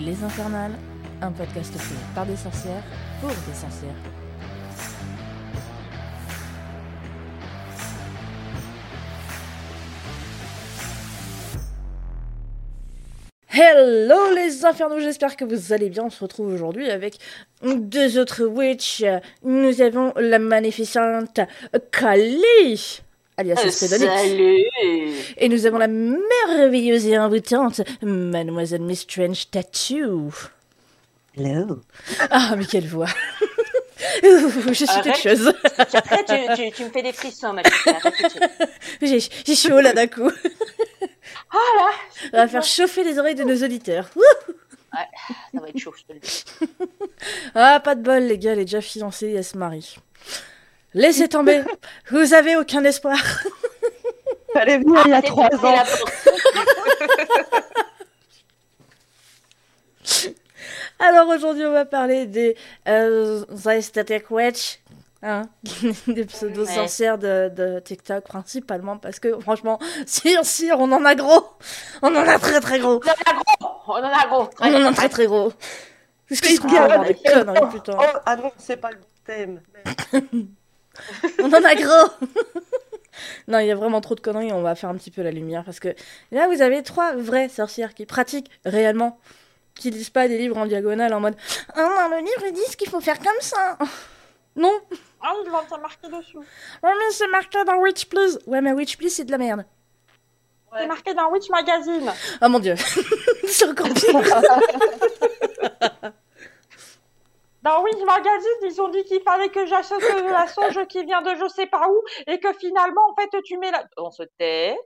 Les Infernales, un podcast fait par des sorcières pour des sorcières. Hello les infernaux, j'espère que vous allez bien. On se retrouve aujourd'hui avec deux autres witches. Nous avons la magnificente Kali, alias Spedonix. Salut Et nous avons la merveilleuse et envoûtante Mademoiselle Miss Strange Tattoo. Hello. Ah, mais quelle voix Je suis Arrête. quelque chose. Après, tu, tu, tu me fais des frissons, ma petite. Arrête tout de suite. J'ai j'ai chaud là d'un coup. Ah là On va faire chauffer les oreilles de nos auditeurs. Wouh Ouais, ça va être chaud, je te le dis. Ah, pas de bol, les gars, elle est déjà fiancée et elle se marie. Laissez tomber. Vous avez aucun espoir. Fallait venir il y a trois ans. Alors aujourd'hui, on va parler des euh, Aesthetic Witch. Hein des pseudo-sorcières de, de TikTok principalement parce que franchement, si on si on en a gros, on en a très très gros, On en a gros On en a gros on en a très très gros. Qu'est-ce qu'on Ah, des oh, conneries putain. oh, ah non, c'est pas le bon thème. On en a gros. Non, il y a vraiment trop de conneries, on va faire un petit peu la lumière parce que là vous avez trois vraies sorcières qui pratiquent réellement, qui lisent pas des livres en diagonale en mode Ah non, le livre ils disent qu'il faut faire comme ça. Non. Ah, il va te marquer dessus. Ouais mais c'est marqué dans Witch Please Ouais mais Witch Please c'est de la merde. C'est marqué dans Witch Magazine. Oh mon dieu. C'est encore pire Dans Witch Magazine, ils ont dit qu'il fallait que j'achète la sauge qui vient de je sais pas où et que finalement, en fait, tu mets la... On se tait.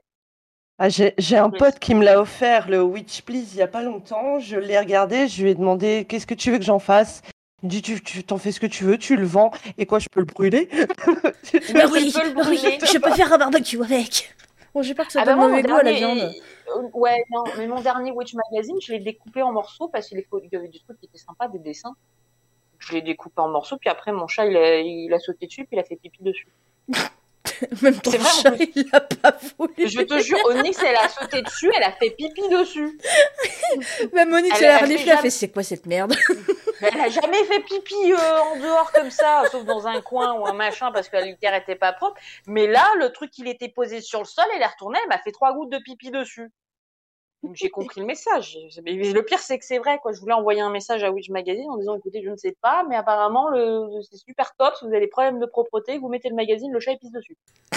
Ah, j'ai j'ai un pote qui me l'a offert, le Witch Please, il y a pas longtemps. Je l'ai regardé, je lui ai demandé qu'est-ce que tu veux que j'en fasse? Il me dit tu tu t'en fais ce que tu veux, tu le vends et quoi je peux le brûler? Mais oui, peux le oui, brûler. je peux faire un barbecue avec Bon j'ai peur que ça Ah donne moi, mauvais mon goût à la viande euh, Ouais, non, mais mon dernier Witch Magazine, je l'ai découpé en morceaux parce qu'il y avait des trucs qui étaient sympas, des dessins. Je l'ai découpé en morceaux, puis après, mon chat, il a, il a sauté dessus, puis il a fait pipi dessus. Même ton C'est vrai, chat il l'a pas voulu Je te jure, Onyx, elle a sauté dessus, elle a fait pipi dessus. Même Monique Elle- a fait elle a fait c'est quoi cette merde? Elle a jamais fait pipi euh, en dehors comme ça, sauf dans un coin ou un machin parce que la litière était pas propre. Mais là, le truc, il était posé sur le sol, elle est retournée, elle m'a fait trois gouttes de pipi dessus. Donc, J'ai compris le message. Mais le pire, c'est que c'est vrai, quoi. Je voulais envoyer un message à Witch Magazine en disant, écoutez, je ne sais pas, mais apparemment, le, c'est super top. Si vous avez des problèmes de propreté, vous mettez le magazine, le chat, il pisse dessus.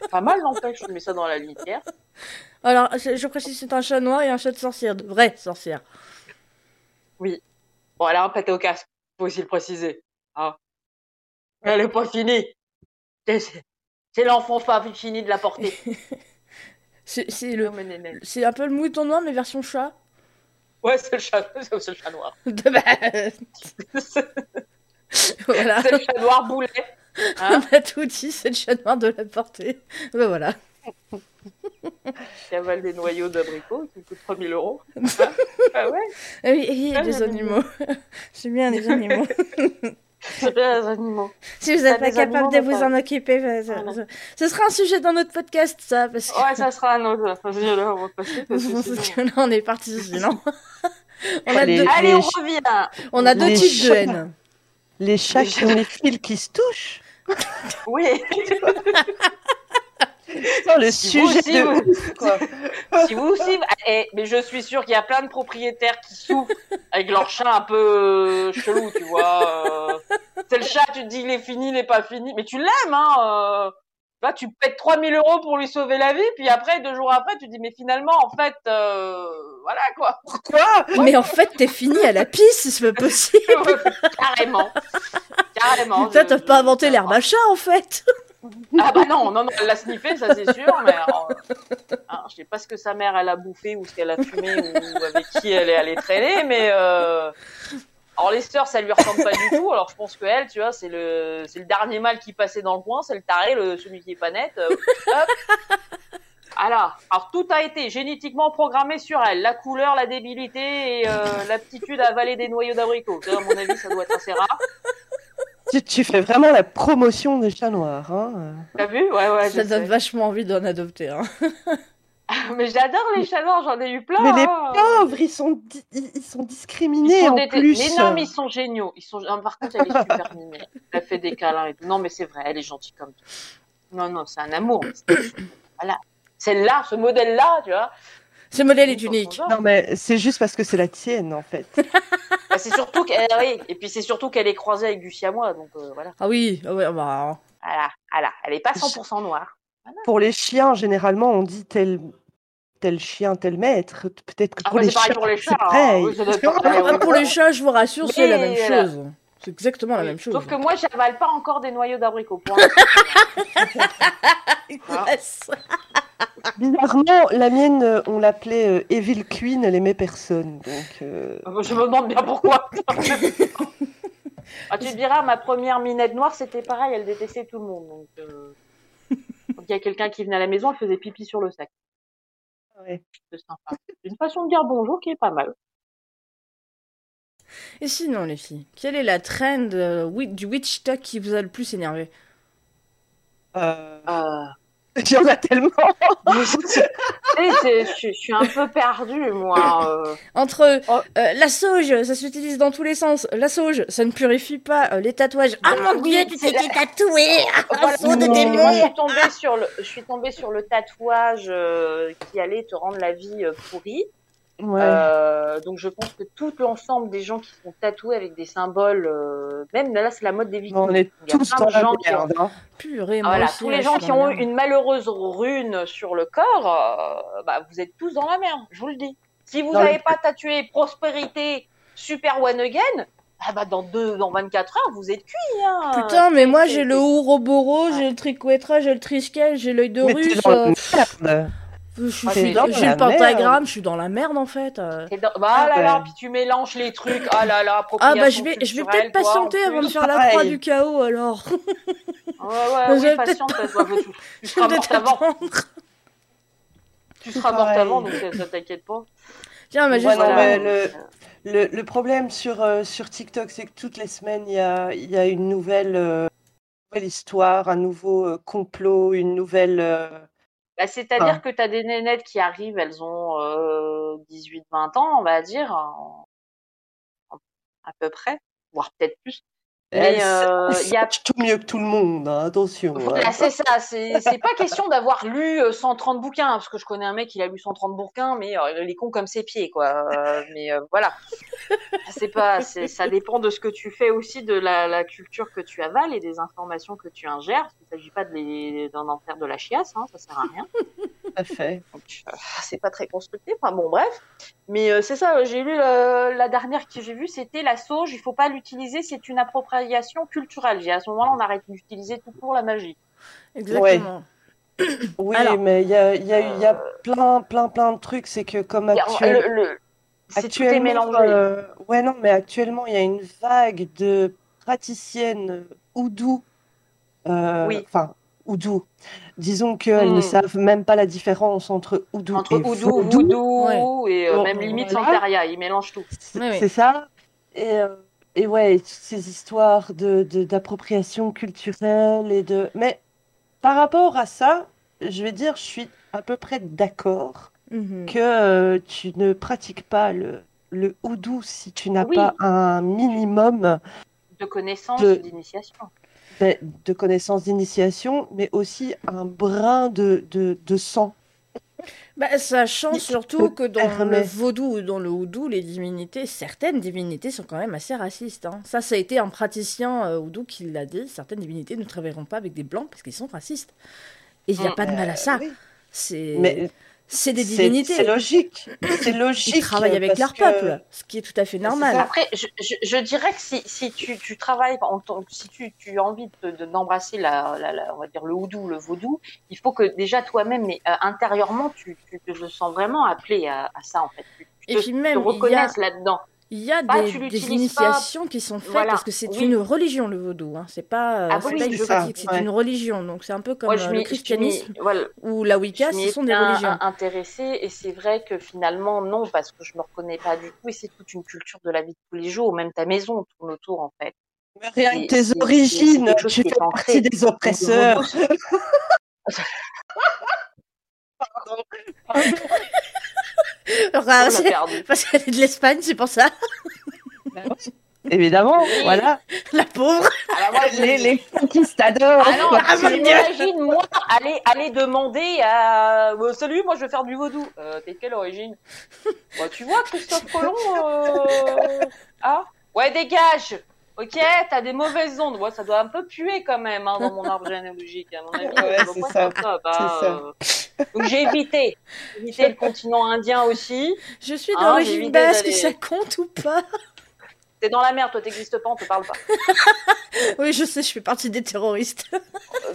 C'est pas mal, n'empêche. Je mets ça dans la litière. Alors je précise c'est un chat noir et un chat de sorcière, de vraie sorcière Bon, elle a un pâté au casque. Faut aussi le préciser. Hein. Elle est pas finie. C'est- l'enfant pas fini de la porter. C'est c'est le... C'est un peu le mouton noir mais version chat. Ouais, c'est le chat, c'est le chat noir. De base. voilà. C'est le chat noir boulet. Hein On a tout dit, c'est le chat noir de la portée. Ben voilà. qui avale des noyaux d'abricots qui coûtent 3000 euros. Hein ah ouais, Ah oui, oui, Ah, les animaux. J'aime bien les animaux. C'est bien les animaux. si vous n'êtes pas capable de vous en occuper, ben, ça- Ah, ça- ce sera un sujet dans notre podcast, ça, parce que, Ouais, ça sera un autre. Parce que là, on va passer. Parce que là, on est parti sinon. on a Allez. deux, Allez, on revient. on a deux Les types de haine. Les chats qui ont les fils qui se touchent. Oui. Non, le Si vous sujet aussi, de vous- quoi. si vous aussi, eh, mais je suis sûre qu'il y a plein de propriétaires qui souffrent avec leur chat un peu euh, chelou, tu vois. euh. C'est le chat, tu te dis il est fini, il est pas fini, mais tu l'aimes, hein. euh. Là, tu pètes 3000 euros pour lui sauver la vie, puis après, deux jours après, tu te dis, mais finalement, en fait, euh, voilà, quoi. Quoi? Mais en fait, t'es fini à la pisse, c'est pas possible. Carrément. Carrément. Putain, t'as pas inventé l'herbe à chat, en fait. Ah bah non, non, non, elle l'a sniffé, ça c'est sûr, mais alors, hein, je sais pas ce que sa mère elle a bouffé ou ce qu'elle a fumé ou avec qui elle est allée traîner, mais euh... alors les sœurs ça lui ressemble pas du tout, alors je pense que elle, tu vois, c'est le c'est le dernier mâle qui passait dans le coin, c'est le taré, le celui qui est pas net. euh. Voilà. Alors tout a été génétiquement programmé sur elle, la couleur, la débilité et euh, l'aptitude à avaler des noyaux d'abricot. À mon avis, ça doit être assez rare. Tu, tu fais vraiment la promotion des chats noirs. Hein. T'as vu? Ouais, ouais. Ça donne sais. vachement envie d'en adopter. Hein. Mais j'adore les chats noirs, j'en ai eu plein. Mais les hein. pauvres, ils sont, ils ils sont Ils discriminés sont en plus. Mais non, mais ils sont géniaux. Ils sont... par contre, elle est super mignonne. Elle fait des câlins et tout. Non, mais c'est vrai, elle est gentille comme tout. Non, non, c'est un amour. Voilà. Celle-là, ce modèle-là, tu vois. Ce modèle est unique. Non, mais c'est juste parce que c'est la tienne, en fait. Bah, c'est surtout qu'elle, oui. Et puis c'est surtout qu'elle est croisée avec du siamois, donc euh, voilà. Ah oui, ah ouais, bah, Voilà, voilà. Elle est pas 100% noire. Pour les chiens, généralement, on dit tel, tel chien, tel maître. Peut-être que pour Après, les c'est pareil chats, pour les chats. hein. Oui, Ah, pour les chats, je vous rassure, c'est la même voilà. chose. C'est exactement la Oui. même chose. Sauf que moi, j'avale pas encore des noyaux d'abricot. Yes. Bizarrement, la mienne, euh, on l'appelait euh, Evil Queen, elle aimait personne. Donc, euh, Je me demande bien pourquoi. ah, tu te diras, ma première minette noire, c'était pareil, elle détestait tout le monde. Donc, euh, il y a quelqu'un qui venait à la maison, elle faisait pipi sur le sac. ouais. C'est sympa. C'est une façon de dire bonjour qui est pas mal. Et sinon, les filles, quelle est la trend euh, du witch talk qui vous a le plus énervé? Euh, Euh... Il y en a tellement. Tu sais, c'est- je, je suis un peu perdue, moi. euh. Entre Oh. euh, la sauge, ça s'utilise dans tous les sens. La sauge, ça ne purifie pas. Euh, les tatouages. Ah Ah mon oui, dieu, tu t'es fait tatouer Un Voilà. saut de Non. Et moi, je démon suis tombée sur le, je suis tombée sur le tatouage euh, qui allait te rendre la vie euh, pourrie. Ouais. Euh, donc je pense que tout l'ensemble des gens qui sont tatoués avec des symboles, euh, même là c'est la mode des vikings. on est Il y a tous plein dans de la gens qui ont- merde. hein. Purée, moi voilà, aussi, tous les gens qui ont eu une malheureuse rune sur le corps, euh, bah, vous êtes tous dans la merde, je vous le dis. Si vous n'avez le- pas tatoué prospérité, super one again, ah bah dans deux, dans 24 heures, vous êtes cuits. Hein. Putain, mais moi j'ai le Ouroboro, j'ai le Triquetra, j'ai le Triskel, j'ai l'œil de Mais russe. Je suis- Ah, dans j'ai la le pentagramme, merde. je suis dans la merde en fait. euh. Dans- Bah ah là là, puis tu mélanges les trucs. Ah là là, Ah bah je vais, je vais peut-être patienter avant de faire la croix du chaos alors. Ouais, ouais, Je vais oui, patiente, toi, tu, tu Je seras morte avant. Tu seras morte avant, donc ça, ça t'inquiète pas. Tiens, mais juste Voilà. mais le, le, le problème sur, euh, sur TikTok, c'est que toutes les semaines, il y a, il y a une nouvelle, euh, nouvelle histoire, un nouveau euh, complot, une nouvelle. Bah, C'est-à-dire Ah. que tu as des nénettes qui arrivent, elles ont euh, 18-20 ans, on va dire, en- en- à peu près, voire peut-être plus. Mais elles euh, il y a tout mieux que tout le monde, hein, attention. hein. C'est ça. C'est pas question d'avoir lu euh, 130 bouquins, parce que je connais un mec, il a lu 130 bouquins, mais euh, il est con comme ses pieds, quoi. Euh, mais euh, voilà. C'est pas, ça dépend de ce que tu fais aussi, de la, la culture que tu avales et des informations que tu ingères. Il ne s'agit pas de d'en en faire de la chiasse, hein, ça sert à rien. À fait. Euh, c'est pas très constructif. Enfin bon, bref. Mais euh, c'est ça. J'ai lu euh, la dernière que j'ai vue, c'était la sauge. Il faut pas l'utiliser. C'est une appropriation culturelle. J'ai à ce moment-là, on arrête d'utiliser tout pour la magie. Exactement. Oui, Alors. mais il y a, il y, a, il y a plein, plein, plein de trucs. C'est que comme actuel- le- le- c'est tout est actuellement, mélangé. euh, ouais, non, mais actuellement, il y a une vague de praticiennes oudou. euh, Oui. Oudou. Disons qu'elles ne Hmm. savent même pas la différence entre oudou Entre et oudou, voodoo et euh, Bon, même limite voilà. Santeria, ils mélangent tout. C'est Oui, oui. c'est ça. Et, euh, et ouais, toutes ces histoires de, de- d'appropriation culturelle et de. Mais par rapport à ça, je vais dire, je suis à peu près d'accord Mhm. que euh, tu ne pratiques pas le, le houdou si tu n'as Oui. pas un minimum De connaissances, De- d'initiation. De, connaissances d'initiation, mais aussi un brin de, de, de sang. Bah, sachant surtout que dans le vaudou ou dans le houdou, les divinités, certaines divinités sont quand même assez racistes. hein. Ça, ça a été un praticien euh, houdou qui l'a dit. Certaines divinités ne travailleront pas avec des blancs parce qu'ils sont racistes. Et il n'y a Mm. pas de mal à ça. Oui. C'est Mais c'est des divinités. C'est logique. C'est logique. Ils travaillent avec leur que- peuple, ce qui est tout à fait normal. Après, je, je, je dirais que si, si tu, tu travailles, si tu, tu as envie de, de- d'embrasser la, la, la- on va dire le houdou, le vaudou, il faut que déjà toi-même, mais euh, intérieurement, tu, tu te sens vraiment appelé à, à ça en fait. Tu, Et te, puis te même, a, reconnaisses là-dedans. Il y a Bah, des, des pas. initiations qui sont faites Voilà. parce que c'est Oui. une religion, le vaudou. Hein. C'est pas, euh, Ah c'est oui, pas une c'est ça, pratique, c'est ouais. une religion. Donc c'est un peu comme Moi, euh, le christianisme voilà, ou la Wicca, ce sont des religions. intéressée et c'est vrai que finalement non parce que je me reconnais pas du tout et c'est toute une culture de la vie de tous les jours même ta maison tourne autour en fait Mais Rien que tes origines, tu fais partie des oppresseurs. Pardon. Alors, On Ah, perdu. parce qu'elle est de l'Espagne, c'est pour ça. Évidemment, Oui. voilà. La pauvre. Ah bah, moi, Les, les conquistadors. Ah non, Ah, mon Dieu. imagine moi aller aller demander à Euh, salut, moi je veux faire du vaudou. Euh, T'es de quelle origine? Bah, Tu vois Christophe Colomb euh... Ah ouais dégage. Ok, t'as des mauvaises ondes. Ouais, ça doit un peu puer quand même hein, dans mon arbre généalogique. À mon avis, Ouais, c'est ça. hein, ça. euh. Donc j'ai évité, J'ai évité le continent indien aussi. Je suis j'ai d'origine l'idée basque, ça compte ou pas? T'es dans la merde, toi t'existes pas, on te parle pas. Oui, je sais, je fais partie des terroristes. Euh,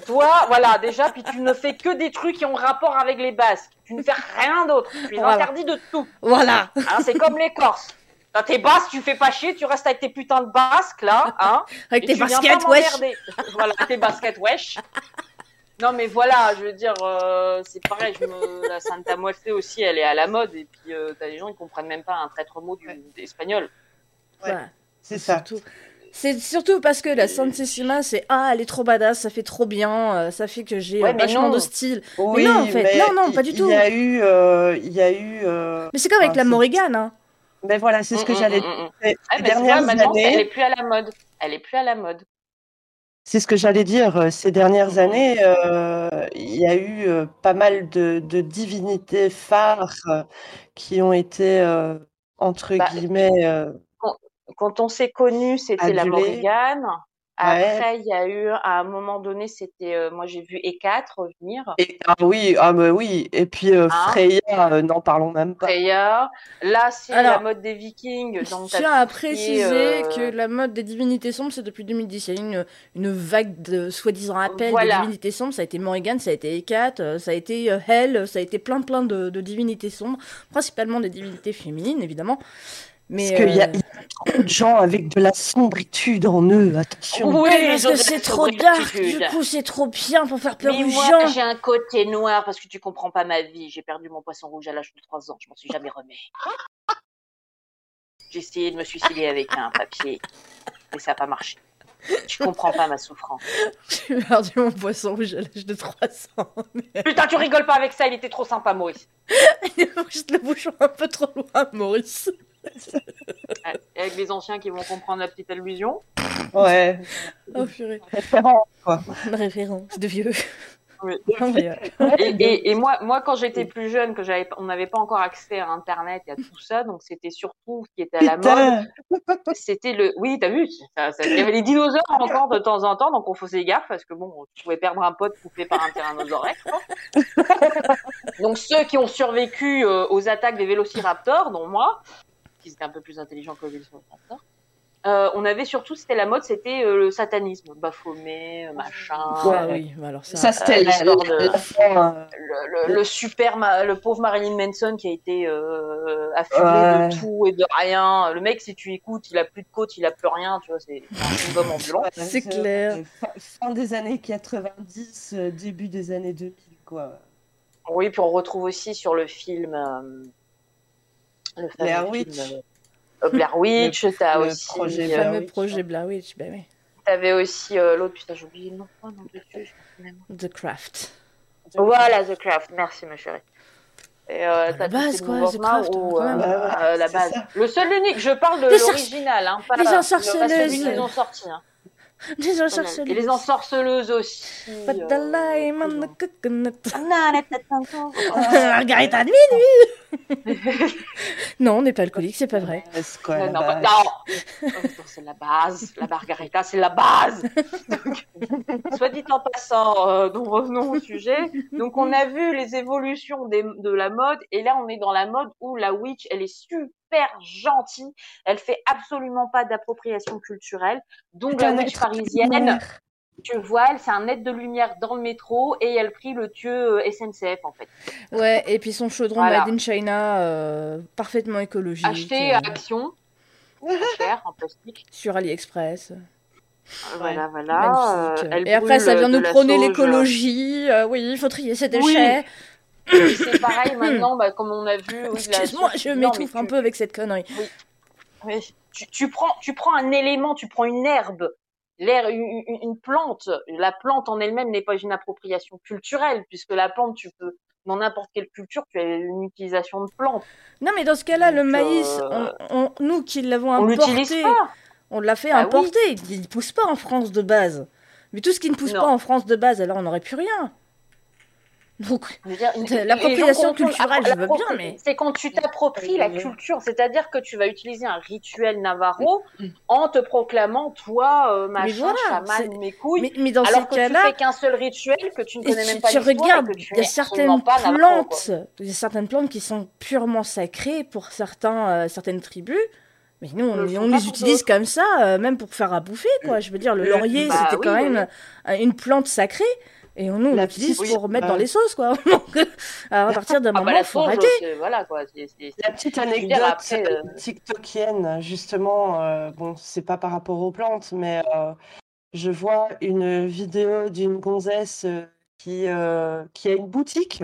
Toi, voilà, déjà, puis tu ne fais que des trucs qui ont rapport avec les Basques. Tu ne fais rien d'autre. Tu es Voilà. interdit de tout. Voilà. Hein, c'est comme les Corses. Quand t'es basque, tu fais pas chier, tu restes avec tes putains de basques, là, hein. Avec et tes baskets, wesh. voilà, tes baskets, wesh. Non, mais voilà, je veux dire, euh, c'est pareil, je me... la Santa Muerte aussi, elle est à la mode, et puis euh, t'as des gens qui comprennent même pas un traître mot du... Ouais. d'espagnol. Ouais. Voilà. C'est ça. Surtout. C'est surtout parce que la Santissima, c'est ah, elle est trop badass, ça fait trop bien, euh, ça fait que j'ai Ouais, euh, mais vachement non. de style. Oui, non, en fait, mais non, non, pas du tout. Il y a eu, euh, il y a eu. euh, Mais c'est comme avec Ah, la Morrigan, hein. Mais voilà, c'est ce que Mm, mm, j'allais mm, dire. Ces Ah, vois, dernières maintenant, c'est- elle années, est plus à la mode. Elle est plus à la mode. c'est ce que j'allais dire. euh, Ces dernières années, euh, il y a eu euh, pas mal de, de divinités phares euh, qui ont été entre Bah, guillemets. Quand on s'est connus, c'était la Adulé. Ouais. Après, il y a eu, à un moment donné, c'était, euh, moi j'ai vu E4 revenir. Et, ah oui, ah mais oui. Et puis euh, Hein? Freya, euh, n'en parlons même pas. Freya. Là, c'est la mode des Vikings. Je Donc, tiens à préciser euh, que la mode des divinités sombres, c'est depuis 2010. Il y a eu une, une vague de soi-disant appels Voilà. des divinités sombres. Ça a été Morrigan, ça a été Hécate, euh, ça a été euh, Hel, ça a été plein plein de, de divinités sombres, principalement des divinités féminines, évidemment. Mais Parce qu'il y, a euh, il y a trop de gens avec de la sombritude en eux, attention. Oui, ouais, parce que c'est trop dark, du coup c'est trop bien pour faire peur Mais aux moi, gens. j'ai un côté noir parce que tu comprends pas ma vie. J'ai perdu mon poisson rouge à l'âge de 3 ans. Je m'en suis jamais remis. J'ai essayé de me suicider avec un papier, mais ça n'a pas marché. Tu comprends pas ma souffrance. J'ai perdu mon poisson rouge à l'âge de 3 ans. Mais Putain, tu rigoles pas avec ça, il était trop sympa, Maurice. juste le bouchon un peu trop loin, Maurice. Avec les anciens qui vont comprendre la petite allusion. Ouais, Oh purée, référent, quoi. une référence de vieux. Oui. Et, et, et moi, moi, quand j'étais plus jeune, que j'avais, on n'avait pas encore accès à Internet et à tout ça, donc c'était surtout ce qui était à la mode. C'était le, oui, t'as vu, il y avait les dinosaures encore de temps en temps, donc on faisait gaffe parce que bon, tu pouvais perdre un pote coupé par un tyrannosaure donc ceux qui ont survécu euh, aux attaques des vélociraptors, dont moi, qui étaient un peu plus intelligents que les vélociraptors. Euh, on avait surtout, c'était la mode, c'était euh, le satanisme, Baphomet, euh, machin. ah oui, alors ça. ça c'était l'histoire de- le, le, le super, ma- le pauvre Marilyn Manson qui a été euh, Ouais. de tout et de rien. Le mec, si tu écoutes, il a plus de côte, il a plus rien, tu vois, c'est un gomme ambulant. ouais, C'est clair. Fin, fin des années 90, euh, début des années 2000, quoi. Oui, puis on retrouve aussi sur le film euh, le fameux Blair Witch. euh, euh, Blair Witch, t'as le aussi, projet Le euh, Blair fameux Witch, projet. Blair Witch, bah oui. t'avais aussi euh, l'autre, putain, j'ai oublié le nom, oh, non. The Craft. Voilà, The Craft, merci ma chérie. Et euh, La base, quoi, The Craft, euh, Bah ouais, euh, la base. ça. Le seul unique, je parle de l'original, hein, pas les le- ensorceleuses. celui qu'ils ont sorti. Hein. Des Et les ensorceleuses aussi. But the euh, lime on the coconut. euh, Margarita de minuit. non, on n'est pas alcoolique, c'est pas vrai. Quoi, Non, la non, bah, base. non. Putain, c'est la base. La margarita, c'est la base. Donc, soit dit en passant, euh, donc revenons au sujet. Donc, on a vu les évolutions des- de la mode, et là, on est dans la mode où la witch, elle est super gentille. Elle fait absolument pas d'appropriation culturelle. Donc, la witch parisienne, tu vois, elle, c'est un net de lumière dans le métro, et elle prie le dieu euh, SNCF, en fait. Ouais, et puis son chaudron Voilà. Made in China, euh, parfaitement écologique. Acheté euh, à Action. Pas cher, en plastique. sur AliExpress. Voilà, voilà. Euh, et après, ça vient nous prôner l'écologie. euh, oui, il faut trier ses déchets. Et C'est pareil maintenant, bah, comme on a vu. Oui, Excuse-moi, je m'étouffe un tu- peu avec cette connerie. oui. Tu, tu prends, tu prends un élément, tu prends une herbe, l'air, une, plante. La plante en elle-même n'est pas une appropriation culturelle, puisque la plante, tu peux, dans n'importe quelle culture, tu as une utilisation de plantes. Non, mais dans ce cas-là, le maïs, euh, on- on- nous qui l'avons importé, pas. on l'a fait Ah oui. importer. Il ne pousse pas en France de base. Mais tout ce qui ne pousse Non. pas en France de base, alors on n'aurait plus rien. Donc, l'appropriation culturelle, je veux bien, mais- C'est quand tu t'appropries la culture, c'est-à-dire que tu vas utiliser un rituel navarro en te proclamant, toi, euh, machin, voilà, chaman, mes couilles, mais, mais dans alors ces que tu fais qu'un seul rituel, que tu ne connais tu, même pas tu regardes, il y a n'es certaines plantes, il y a certaines plantes qui sont purement sacrées pour certains, euh, certaines tribus. Mais nous, on, Le les utilise comme ça, euh, même pour faire à bouffer, quoi. Je veux dire, le laurier, bah c'était oui, quand oui, même une plante sacrée. Et on, nous, on l'utilise pour mettre dans euh, les sauces, quoi. Euh, à partir d'un Ah moment, bah la faut arrêter. voilà quoi. c'est- La petite anecdote après, euh, tiktokienne, justement, euh, bon, c'est pas par rapport aux plantes, mais euh, je vois une vidéo d'une gonzesse qui, euh, qui a une boutique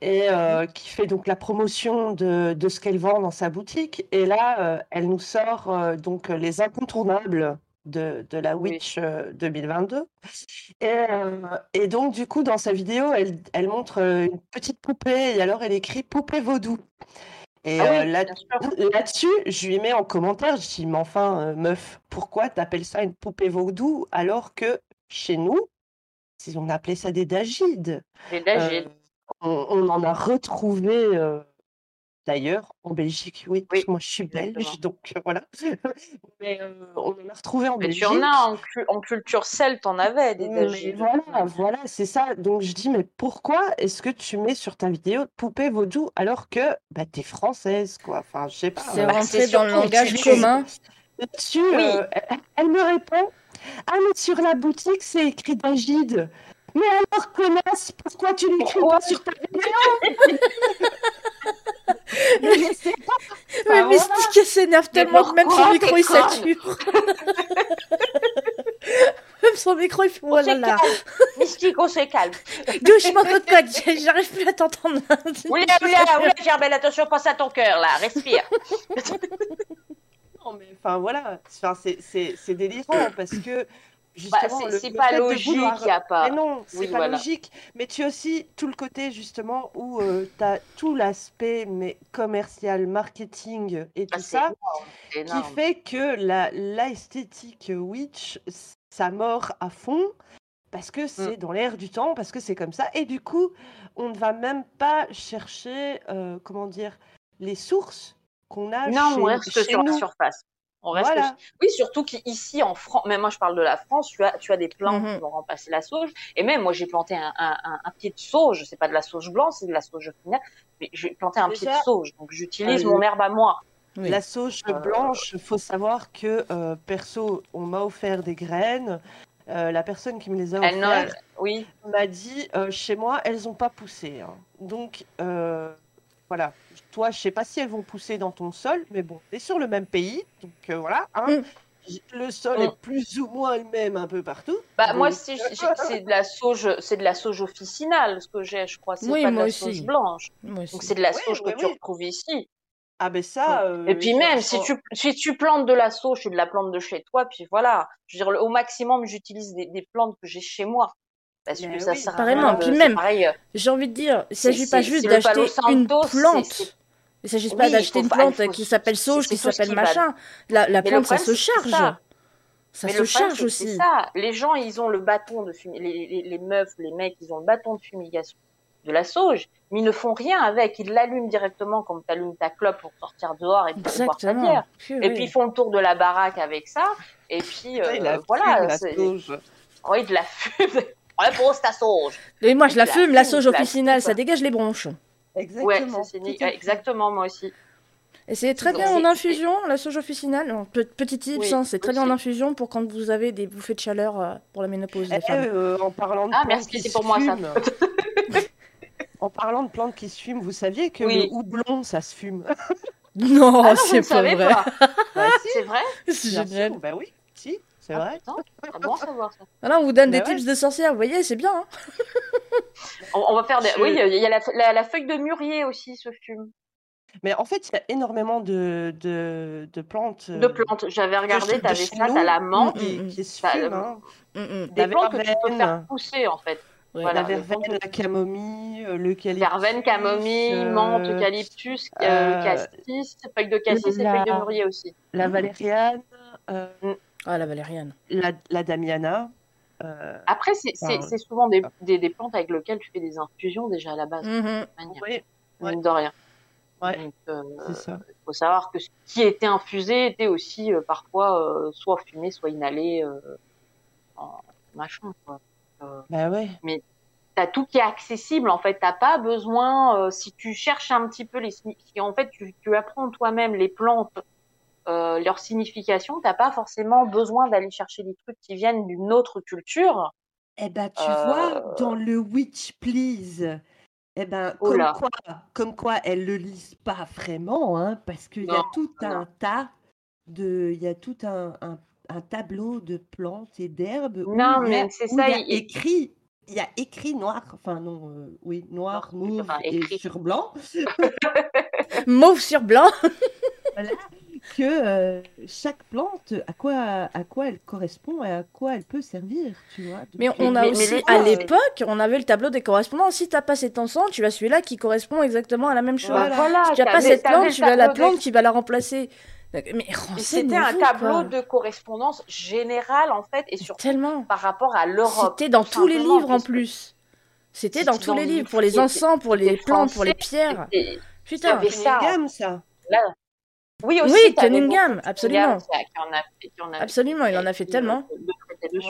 et euh, qui fait donc la promotion de, de ce qu'elle vend dans sa boutique. Et là, euh, elle nous sort euh, donc les incontournables de, de la. Witch euh, 2022. Et, euh, et donc, du coup, dans sa vidéo, elle, elle montre euh, une petite poupée et alors elle écrit poupée vaudou. Et Ah oui, euh, là- là-dessus, je lui mets en commentaire, je dis, mais enfin, euh, meuf, pourquoi t'appelles ça une poupée vaudou alors que chez nous, si on appelait ça des dagides, j'ai- euh, on, on en a retrouvé euh, d'ailleurs en Belgique. Oui, Oui, moi je suis belge, exactement. donc euh, voilà. Mais euh, on en a retrouvé en Mais Belgique. tu en as en, cu- en culture celte, on avait des Mais dagides. voilà, voilà, c'est ça. Donc je dis, mais pourquoi est-ce que tu mets sur ta vidéo poupée vaudou alors que bah, t'es française, quoi? Enfin, je sais pas. C'est euh, Bah, rentré dans le langage tu- commun. Oui. euh, elle, me répond, ah mais sur la boutique c'est écrit Dagide. Mais alors connasse, pourquoi tu l'écris pas sur ta vidéo? Mais je sais pas. Mais Enfin, Mystique, elle s'énerve tellement que même son micro, il sature. même son micro, il fait, oh On là se là. calme. Mystique, on se calme. Doucement, cocotte, j'arrive plus à t'entendre. Oula, oula, oula, Germaine, attention, pense à ton cœur, là, respire. Non, mais enfin voilà, enfin, c'est- c'est c'est délirant parce que justement c'est pas logique, vouloir- n'y a pas. Mais non, c'est Oui, pas voilà. logique. Mais tu as aussi tout le côté justement où tu as tout l'aspect mais commercial, marketing et Ah, tout ça énorme, qui fait que la l'esthétique witch ça mord à fond parce que Mm. c'est dans l'air du temps, parce que c'est comme ça et du coup on ne va même pas chercher euh, comment dire les sources qu'on a Non, chez, on reste chez sur la surface. On reste Voilà. Oui, surtout qu'ici en France, même moi je parle de la France, tu as, tu as des plantes Mhm. qui vont remplacer la sauge. Et même moi j'ai planté un, un, un, un pied de sauge, c'est pas de la sauge blanche, c'est de la sauge finale, mais j'ai planté un pied de sauge. Donc j'utilise euh, mon herbe à moi. Oui. La sauge Euh, blanche, faut savoir que euh, perso, on m'a offert des graines. Euh, la personne qui me les a offertes oui, m'a dit chez moi, elles n'ont pas poussé. hein. Donc voilà. Toi, je sais pas si elles vont pousser dans ton sol, mais bon, t'es sur le même pays, donc euh, voilà. hein. Mm. Le sol Mm. est plus ou moins le même un peu partout. Bah moi Donc, si j'ai- c'est de la sauge, c'est de la sauge officinale ce que j'ai, je crois. C'est Oui, pas de moi la aussi. sauge blanche. Moi aussi. Donc c'est de la Oui, sauge oui, que tu retrouves ici. Ah ben ça. euh, Et puis même si tu si tu plantes de la sauge, c'est de la plante de chez toi. Puis voilà. Je veux dire au maximum j'utilise des, des plantes que j'ai chez moi. Parce Mais que ça oui, sert à rien Puis même, pareil, euh, J'ai envie de dire, il s'agit pas juste d'acheter une plante. Il s'agit Oui, pas d'acheter une plante faut- qui s'appelle sauge, qui s'appelle machin. La, la Mais plante, ça se charge. ça. Ça Mais se le problème, charge aussi. ça. Les gens, ils ont le bâton de fumigation. Les, les, les meufs, les mecs, ils ont le bâton de fumigation de la sauge, mais ils ne font rien avec. Ils l'allument directement comme tu allumes ta clope pour sortir dehors et pour boire ta bière. Purée. Et puis ils font le tour de la baraque avec ça. Et puis euh, voilà. fume, la. Oui, de la fume. Ouais, pose ta sauge. Et moi, je la la fume, la sauge la officinale, ça dégage les bronches. Exactement. Ouais, ça, fait. exactement moi aussi. Et c'est très bien en infusion, la sauge officinale. Pe- Petit tips, Oui, hein, c'est très bien en infusion pour quand vous avez des bouffées de chaleur euh, pour la ménopause des Eh, femmes. euh, en parlant de Ah, plantes merci, qui c'est se pour moi, ça. fument, en parlant de plantes qui se fument, vous saviez que Oui. le houblon, ça se fume? Non, ah non, c'est pas vrai. Bah, si, C'est vrai? C'est génial. bah oui, si, c'est Ah, vrai. putain, c'est bon à savoir ça. Voilà, on vous donne des ouais. tips de sorcière, vous voyez, c'est bien. hein. On, on va faire des... Je- Oui, il y a la, la, la feuille de murier aussi, ce fume. Mais en fait, il y a énormément de, de, de plantes. De euh, plantes. J'avais de regardé, de t'avais chez ça, nous, t'as la menthe. qui, Mm, mm. qui se euh, hein. Mm, mm. Des La plantes que tu peux verveine. faire pousser, en fait. Ouais. Voilà, la le verveine, de- la camomille, euh, l'eucalyptus. Verveine, camomille, euh, menthe, eucalyptus, euh, euh, cassis, feuilles de cassis et feuilles de mûrier aussi. La valériane, euh, Ah, la valériane. la, la damiana. euh, Après, c'est Enfin, souvent des, des, des plantes avec lesquelles tu fais des infusions déjà à la base, Mhm. oui, ouais. mine de rien. Ouais. Donc, euh, c'est ça. il faut savoir que ce qui était infusé était aussi euh, parfois euh, soit fumé, soit inhalé euh, en machin. Quoi. Euh, Bah ouais. t'as tout qui est accessible en fait. T'as pas besoin, euh, si tu cherches un petit peu les, si en fait tu, tu apprends toi-même les plantes, euh, leur signification, t'as pas forcément besoin d'aller chercher des trucs qui viennent d'une autre culture. Eh ben, tu Euh, vois, dans le Witch Please, eh ben, Oh comme quoi, comme quoi, elles le lisent pas vraiment, hein, parce qu'il y a tout non. un tas de, il y a tout un, un, un tableau de plantes et d'herbes Non, mais c'est ça, il y a il- écrit, il y a écrit noir, enfin non, euh, oui, noir, mauve enfin, et sur blanc, Mauve sur blanc. Que euh, chaque plante, à quoi, à quoi elle correspond et à quoi elle peut servir, tu vois. Mais on Mais- a mais- aussi, mais les- à euh, l'époque, on avait le tableau des correspondants. Si t'as pas cet encens, tu as celui-là qui correspond exactement à la même chose. Voilà. Voilà, Si tu n'as pas cette plante, tu as la plante des- qui va la remplacer. Mais C'était un tableau quoi. de correspondance générale en fait, et surtout Tellement. par rapport à l'Europe. C'était dans tous les livres en plus. C'était dans tous dans les le livres, livre pour les encens, pour les plantes, pour les pierres. Putain. avait ça, Cunningham, ça. Là. Oui, aussi. Oui, Cunningham, absolument. Qui a- qui en a qui en a Absolument, il en a fait tellement. euh.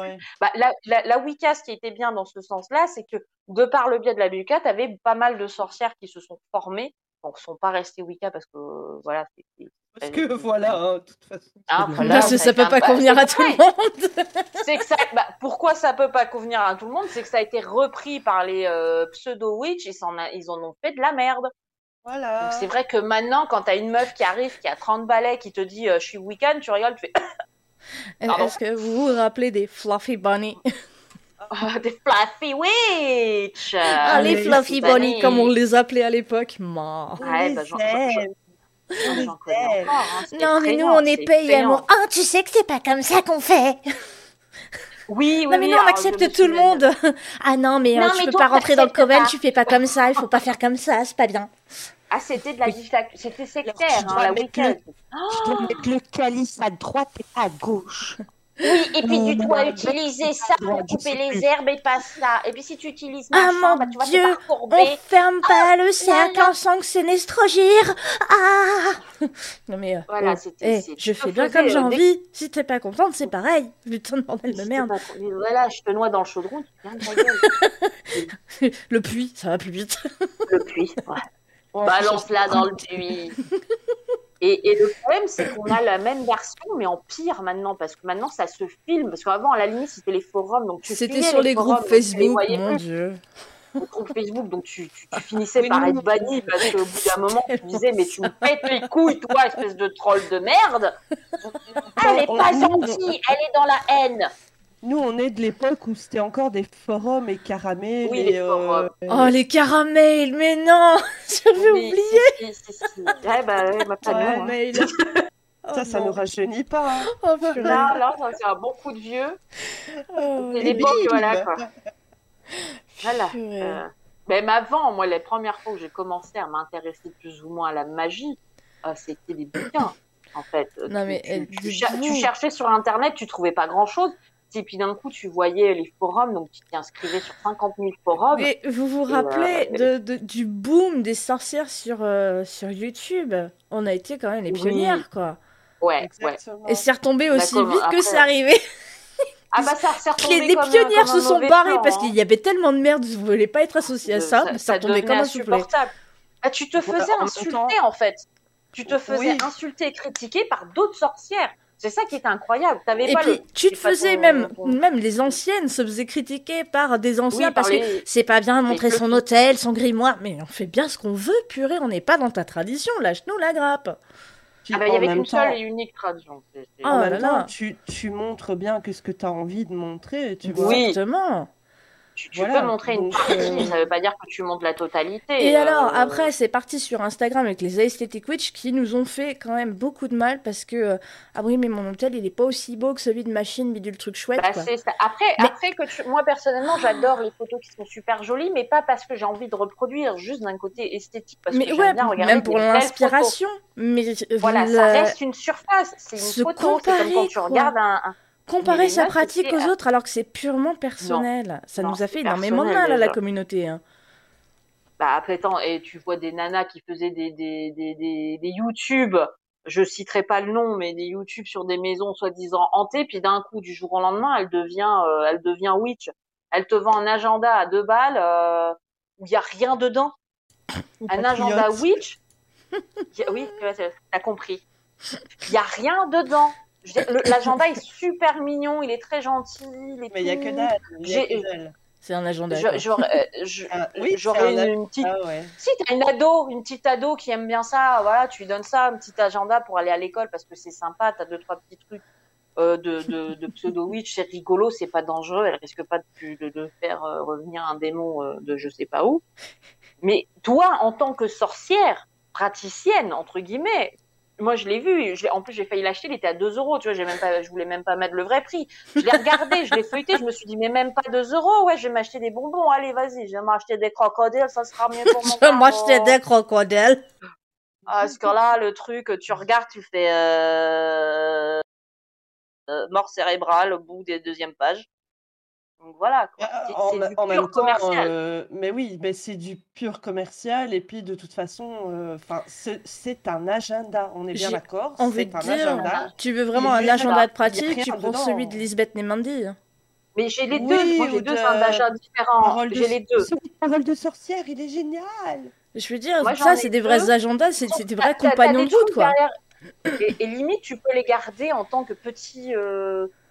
Ouais. Bah, la, la, la Wicca, ce qui était bien dans ce sens-là, c'est que de par le biais de la Wicca, tu avais pas mal de sorcières qui se sont formées. Ne sont pas restées Wicca parce que euh, voilà, Parce que voilà, hein, de toute façon. Ah, voilà. ça ça peut pas convenir à tout le monde. c'est que ça. Bah, pourquoi ça peut pas convenir à tout le monde C'est que ça a été repris par les euh, pseudo witch. Ils en ont fait de la merde. Voilà. Donc c'est vrai que maintenant, quand t'as une meuf qui arrive, qui a 30 balais, qui te dit euh, je suis Wiccan, tu rigoles, tu fais. Est-ce que vous vous rappelez des Fluffy Bunny? Ah, des fluffy witch. Ah, les les Fluffy Bunny, comme on les appelait à l'époque. Ouais, bah, j'en- hein, Non, mais nous, on est payés. Ah, tu sais que c'est pas comme ça qu'on fait. Oui, oui, Non, mais oui, nous, on accepte tout le monde. Ah non, mais, euh, Non, tu mais peux toi, pas rentrer dans le coven, tu fais pas comme ça, il faut pas faire comme ça, c'est pas bien. Ah, c'était de la c'était sectaire, Alors, tu hein, la mettre Wicca. le- Tu dois mettre le calice à droite et à gauche. Oui, et puis tu Oh, dois utiliser ça pour couper les herbes et pas ça. Et puis si tu utilises Ah, machin, bah, tu vas Dieu, On ferme pas le cercle en sang que c'est Nestrogir. Ah Non mais, euh, Voilà, oh, c'était- eh, je tu fais bien comme j'ai euh, envie. Si t'es pas contente, c'est pareil. Putain de bordel de merde. pas- Voilà, je te noie dans le chaudron, tu. Le puits, ça va plus vite. Le puits. ouais. Balance-la dans le puits. Et, et le problème, c'est qu'on a la même version, mais en pire maintenant, parce que maintenant ça se filme. Parce qu'avant, à la limite, c'était les forums, donc tu C'était sur les forums, groupes donc tu les Facebook, mon plus. dieu. Les groupes Facebook, donc tu, tu, tu finissais Oui, par non, être banni parce qu'au bout d'un moment, tu disais, mais tu me pètes les couilles, toi, espèce de troll de merde. Elle est pas gentille, elle est dans la haine. Nous, on est de l'époque où c'était encore des forums et caramels. Oui, et, les forums. euh, Oh, les caramels, mais non J'avais Oui, oublié. si, si, si, si. Ouais, bah, ouais, bah, pas de nous, hein. Caramels. Ça, ça nous rajeunit pas. hein. Oh, purée. Là, là, ça, c'est un bon coup de vieux. Oh, C'est l'époque, voilà, quoi. Voilà. Euh, même avant, moi, les premières fois où j'ai commencé à m'intéresser plus ou moins à la magie, euh, c'était des bouquins, en fait. Non, Tu- mais, tu, euh, tu cher- dites-vous. tu cherchais sur Internet, tu trouvais pas grand-chose. Et puis d'un coup, tu voyais les forums, donc tu t'inscrivais sur 50 000 forums. Mais vous vous rappelez euh, de, de- du boom des sorcières sur, euh, sur YouTube? On a été quand même les Oui. pionnières, quoi. Ouais, ouais. Et c'est retombé aussi comme vite que c'est arrivé. Ah bah ça s'est Les, retombé les comme un- pionnières comme un se sont barrées plan, parce hein. qu'il y avait tellement de merde, vous voulez pas être associé à ça, mais ça comme insupportable. Ah, tu te Ouais, faisais insulter en fait. Tu te faisais Oui. insulter et critiquer par d'autres sorcières. C'est ça qui était incroyable. Et pas puis, le. tu te faisais ton- même, ton- même les anciennes se faisaient critiquer par des anciens Oui, parce par que c'est pas bien de montrer son hôtel, son grimoire. Mais on fait bien ce qu'on veut, purée, on n'est pas dans ta tradition, lâche-nous la grappe. Ah bah, il y avait temps- seule et unique tradition. Ah, En même là temps, là. tu, tu montres bien que ce que tu as envie de montrer, tu vois. Oui. Exactement. Tu, tu Voilà, peux montrer une partie, euh, ça veut pas dire que tu montres la totalité. Et euh, alors, après, c'est parti sur Instagram avec les Aesthetic Witch qui nous ont fait quand même beaucoup de mal parce que, euh, ah oui, mais mon hôtel, il est pas aussi beau que celui de machine, bidule truc chouette, Bah, quoi. c'est ça. Après, Mais- après que tu... moi personnellement, j'adore les photos qui sont super jolies, mais pas parce que j'ai envie de reproduire, juste d'un côté esthétique, parce Mais que ouais, bien regarder même pour l'inspiration. Mais euh, Voilà, la- ça reste une surface, c'est Se une photo, c'est comme quand tu quoi. regardes un, un- comparer sa pratique aux autres alors que c'est purement personnel. Ça Non, nous a fait énormément de mal à la communauté. hein. Bah après tant et tu vois des nanas qui faisaient des des des des, des YouTube, je citerai pas le nom, mais des YouTube sur des maisons soi-disant hantées, puis d'un coup du jour au lendemain, elle devient euh, elle devient witch. Elle te vend un agenda à deux balles euh, où il y a rien dedans. Ou Un patriote. agenda witch. a- oui, t'as compris. Il y a rien dedans. L'agenda est super mignon, il est très gentil, il est Mais il y a que dalle. C'est un agenda. J'aurais euh, Ah, oui, une, un- une petite Ah ouais. si t'as une ado, une petite ado qui aime bien ça, voilà, tu lui donnes ça, un petit agenda pour aller à l'école parce que c'est sympa, t'as deux trois petits trucs euh, de, de, de pseudo witch, c'est rigolo, c'est pas dangereux, elle risque pas de, de, de faire euh, revenir un démon euh, de je sais pas où. Mais toi, en tant que sorcière, praticienne entre guillemets, moi je l'ai vu, je en plus j'ai failli l'acheter, il était à 2 euros, tu vois, j'ai même pas, je voulais même pas mettre le vrai prix. Je l'ai regardé, je l'ai feuilleté, je me suis dit mais même pas 2 euros, ouais, je vais m'acheter des bonbons, allez vas-y, je vais m'acheter des crocodiles, ça sera mieux pour mon Je vais m'acheter des crocodiles. Ah, Parce que là, le truc, tu regardes, tu fais euh... euh, mort cérébrale au bout des deuxième pages. Donc voilà, quoi. Ah, C'est- En, c'est me- du en pur même temps, commercial. euh, mais oui, mais c'est du pur commercial et puis de toute façon, euh, enfin, c'est c'est un agenda. On est bien J'ai d'accord. C'est un dire, agenda. tu veux vraiment un agenda de pratique, tu prends dedans. celui de Lisbeth Nemandi. Mais j'ai les Oui, deux, moi ou j'ai deux de- agendas différents. J'ai les deux. Parole de sorcière, il est génial. Je veux dire, Moi, ça, c'est des deux. vrais agendas, c'est c'est des vrais T'as- t'as compagnons de route, quoi. Et, et limite, tu peux les garder en tant que petit.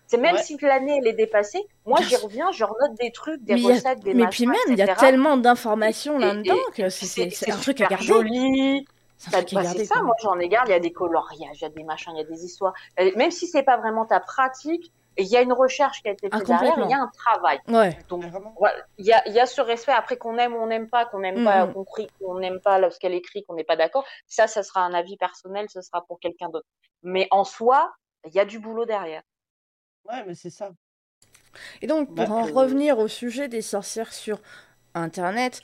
Euh, C'est même Ouais. si l'année elle est dépassée, moi j'y reviens, je renote des trucs, des Mais, y a- recettes, des mais machins, puis même, il y a tellement d'informations là-dedans que c'est- un truc à garder. joli. Bah, bah, c'est ça, moi j'en ai garde, il y a des coloriages, il y a des machins, il y a des histoires. Euh, Même si c'est pas vraiment ta pratique, il y a une recherche qui a été Ah, faite derrière, il y a un travail. Ouais. Donc Vraiment. voilà, il y a, il y a ce respect après qu'on aime ou on n'aime pas, qu'on n'aime pas, Mhm. qu'on crie, qu'on n'aime pas là, ce qu'elle écrit, qu'on n'est pas d'accord. Ça, ça sera un avis personnel, ce sera pour quelqu'un d'autre. Mais en soi, il y a du boulot derrière. Ouais, mais c'est ça. Et donc, pour Bah, en euh, revenir au sujet des sorcières sur Internet,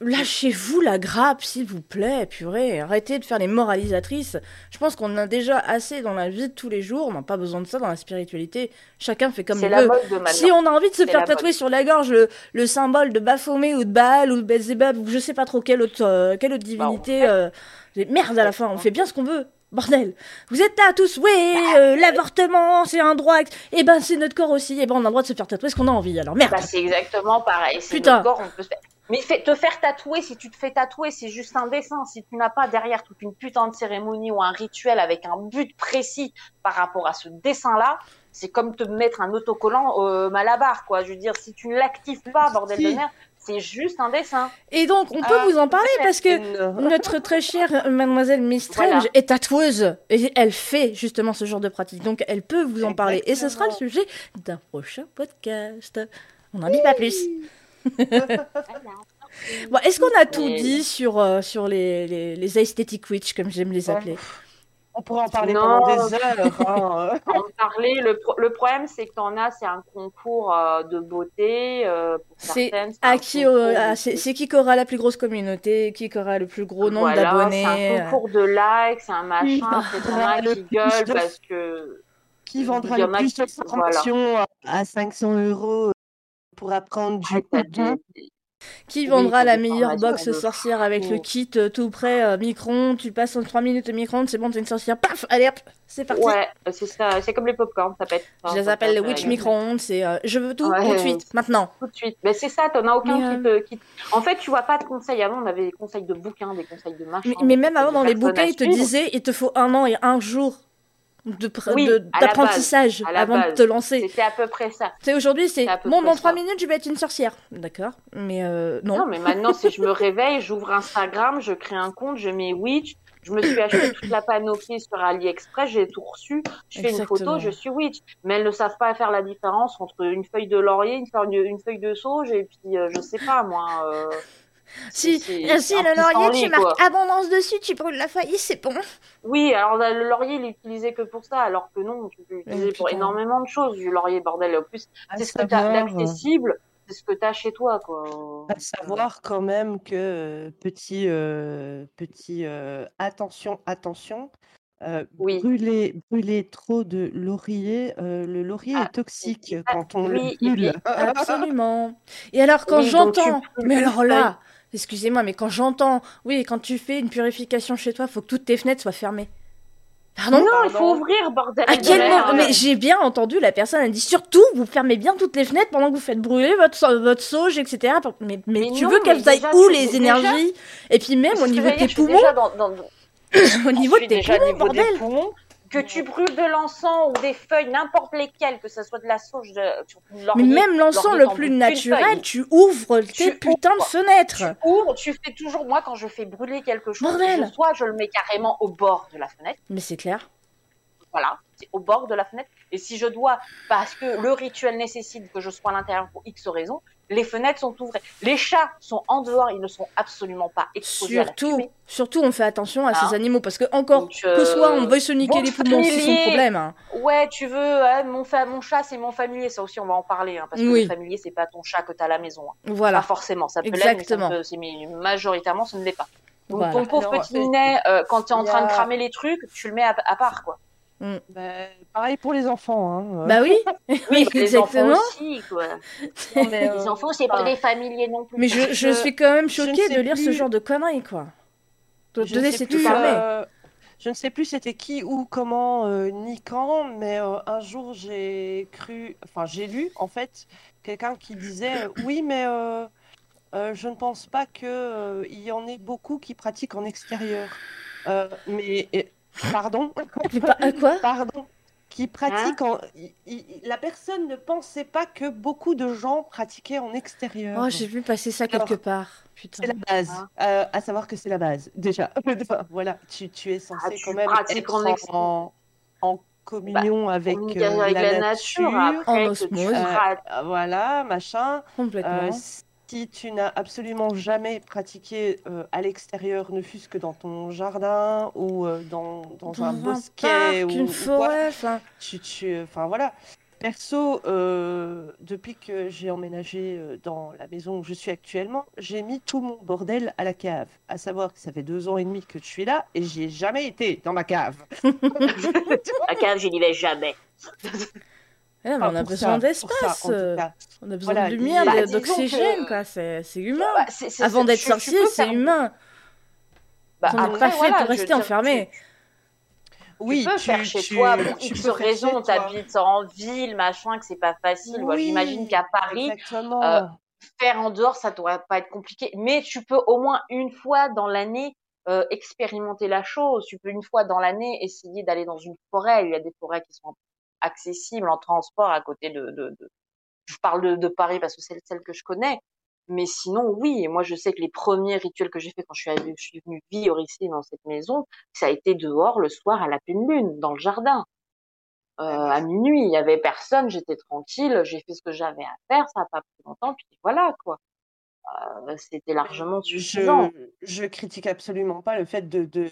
lâchez-vous la grappe, s'il vous plaît, purée. Arrêtez de faire les moralisatrices. Je pense qu'on en a déjà assez dans la vie de tous les jours. On n'a pas besoin de ça dans la spiritualité. Chacun fait comme il veut. Si on a envie de se faire tatouer sur la gorge le, le symbole de Baphomet ou de Baal ou de Belzébuth ou je sais pas trop quelle autre, euh, quelle autre Bah, on divinité, fait. euh, merde à la fin, on fait bien ce qu'on veut. Bordel, vous êtes là tous, oui, euh, l'avortement c'est un droit, et ben c'est notre corps aussi, et ben on a le droit de se faire tatouer ce qu'on a envie, alors merde. Bah, c'est exactement pareil. C'est Putain. notre corps, on peut se faire- Mais te faire tatouer, si tu te fais tatouer, c'est juste un dessin. Si tu n'as pas derrière toute une putain de cérémonie ou un rituel avec un but précis par rapport à ce dessin-là, c'est comme te mettre un autocollant euh, malabar, quoi. Je veux dire, si tu ne l'actives pas, bordel de merde, c'est juste un dessin. Et donc on peut Ah, vous en parler parce que Une- notre très chère mademoiselle Miss Strange Voilà. est tatoueuse et elle fait justement ce genre de pratique, donc elle peut vous en parler et ce sera le sujet d'un prochain podcast. On n'en dit pas plus. Bon, est-ce qu'on a tout dit sur, euh, sur les, les, les aesthetic witch, comme j'aime les Ouais. On pourrait en parler Non. pendant des heures. hein. En parler, le, pro- le problème, c'est que t'en as, c'est un concours euh, de beauté. euh, pour C'est certaines, c'est à un qui, euh, c'est qui qui aura la plus grosse communauté, qui aura le plus gros nombre Voilà, d'abonnés. C'est un concours de likes, c'est un machin. C'est le qui plus gueulent de- parce que. Qui vendra Il y le en a plus qui- de formations à 500 euros pour apprendre du Ah, Qui vendra la meilleure box sorcière avec le kit euh, tout prêt, euh, micro-ondes, tu passes en 3 minutes au micro-ondes, c'est bon, t'es une sorcière, paf, allez hop, c'est parti. Ouais, c'est ça. C'est comme les popcorn, ça pète. Je les appelle les witch euh, micro-ondes, c'est euh, je veux tout Ouais. tout de suite, maintenant. Tout de suite. Mais c'est ça, t'en as aucun Mais, qui, te, qui te- En fait, tu vois pas de conseils. Avant, on avait des conseils de bouquins, des conseils de machin. Mais, même avant, dans les bouquins, ils te disaient, il te faut un an et un jour de Oui, d'apprentissage base, avant de te lancer. C'était à peu près ça. Sais, aujourd'hui, c'est C'est bon, dans 3 ça. minutes, je vais être une sorcière. D'accord, mais euh, non. Non, mais maintenant, si je me réveille, j'ouvre Instagram, je crée un compte, je mets Witch, Je me suis acheté toute la panoplie sur AliExpress, j'ai tout reçu. Je fais une photo, je suis witch. Mais elles ne savent pas faire la différence entre une feuille de laurier, une feuille de, une feuille de sauge et puis euh, je sais pas moi. euh, Si, si le laurier, tu marques quoi. abondance dessus, tu brûles la feuille, c'est bon. Oui, alors bah, le laurier, il est utilisé que pour ça, alors que non, tu peux l'utiliser pour énormément de choses du laurier, bordel. Et en plus, À c'est ce que tu as savoir, d'accessible, c'est ce que tu as chez toi, quoi. À savoir quand même que euh, petit euh, petit euh, attention attention euh, Oui. brûler brûler trop de laurier euh, le laurier Ah, est toxique ah, quand on oui, le brûle. Absolument. Et alors, quand j'entends, mais alors là, excusez-moi, mais quand j'entends, oui, quand tu fais une purification chez toi, faut que toutes tes fenêtres soient fermées. Pardon? Non, il faut ouvrir, bordel. À quel moment? Mais j'ai bien entendu la personne, elle dit surtout, vous fermez bien toutes les fenêtres pendant que vous faites brûler votre, votre sauge, etc. Mais, mais, Mais tu non, veux qu'elles aillent où les déjà- énergies? Et puis même au niveau de tes poumons, au niveau de tes poumons, bordel poumons. Que tu brûles de l'encens ou des feuilles, n'importe lesquelles, que ce soit de la sauge, de, Mais même l'encens le plus naturel, tu ouvres tes Tu putains de fenêtres. Tu ouvres, tu fais toujours, moi, quand je fais brûler quelque chose, Bordel. soit je le mets carrément au bord de la fenêtre, Mais c'est clair. voilà, c'est au bord de la fenêtre. Et si je dois, parce que le rituel nécessite que je sois à l'intérieur pour X raisons, les fenêtres sont ouvertes. Les chats sont en dehors, ils ne sont absolument pas exposés à la Surtout, fumée. surtout, on fait attention à Hein ces animaux parce que encore Donc, que euh, soit on veuille se niquer bon les poumons, c'est son problème. hein. Ouais, tu veux, hein, mon, fa- mon chat, c'est mon familier, ça aussi, on va en parler, hein, parce que Oui. le familier, c'est pas ton chat que t'as à la maison. hein. Voilà. Pas forcément, ça peut l'être, mais, mais majoritairement, ce ne l'est pas. Donc, Voilà. ton pauvre Alors, petit euh, minet, euh, quand tu es en train de cramer les trucs, tu le mets à, à part, quoi. Ben, pareil pour les enfants hein. Bah oui, Oui, les enfants exactement. aussi, quoi. Non, mais, Les euh, enfants, c'est pas des familiers non plus. Mais je, je Je- suis quand même choquée de lire ce genre de conneries, quoi. De Je tout euh, je ne sais plus c'était qui ou comment euh, ni quand, mais euh, un jour j'ai cru, enfin j'ai lu en fait quelqu'un qui disait euh, oui mais euh, euh, je ne pense pas que euh, il y en ait beaucoup qui pratiquent en extérieur. Euh, mais pardon, quoi pardon, qui pratiquent Hein en, il- il- la personne ne pensait pas que beaucoup de gens pratiquaient en extérieur. Oh, j'ai vu passer ça Alors, quelque part. Putain. C'est la base, Hein. euh, à savoir que c'est la base, déjà. Voilà, tu, tu es censé Ah, tu quand même être en en, ex- en, communion avec, Communication euh, avec la, la nature. nature, après En osmose. euh, voilà, machin. Complètement. Si tu n'as absolument jamais pratiqué euh, à l'extérieur, ne fût-ce que dans ton jardin ou euh, dans, dans, Dans un un bosquet parc, ou, une ou quoi, forêt, enfin. tu, tu, enfin voilà. Perso, euh, depuis que j'ai emménagé dans la maison où je suis actuellement, j'ai mis tout mon bordel à la cave. À savoir que ça fait deux ans et demi que je suis là et j'y ai jamais été dans ma cave. À cave, je n'y vais jamais. Eh, mais Enfin, on a besoin d'espace. euh. On a besoin Voilà, de lumière, bah, d'oxygène, que- quoi. C'est humain. Bah, Avant d'être sorcier, c'est humain. Bah, On n'est après, pas fait voilà, pour rester dire, enfermé. Oui, tu peux tu, faire chez tu- toi pour tu X toi. t'habites en ville, machin, que c'est pas facile. Oui, j'imagine qu'à Paris, euh, faire en dehors, ça devrait pas être compliqué. Mais tu peux au moins une fois dans l'année euh, expérimenter la chose. Tu peux une fois dans l'année essayer d'aller dans une forêt. Il y a des forêts qui sont accessibles en transport à côté de. de, de... Je parle de, de Paris parce que c'est celle que je connais. Mais sinon, oui. Et moi, je sais que les premiers rituels que j'ai fait quand je suis, allée- je suis venue vivre ici dans cette maison, ça a été dehors le soir à la pleine lune, dans le jardin. Euh, à minuit, il y avait personne, j'étais tranquille, j'ai fait ce que j'avais à faire, ça n'a pas pris longtemps, puis voilà quoi. Euh, C'était largement suffisant. Je, je critique absolument pas le fait de, de,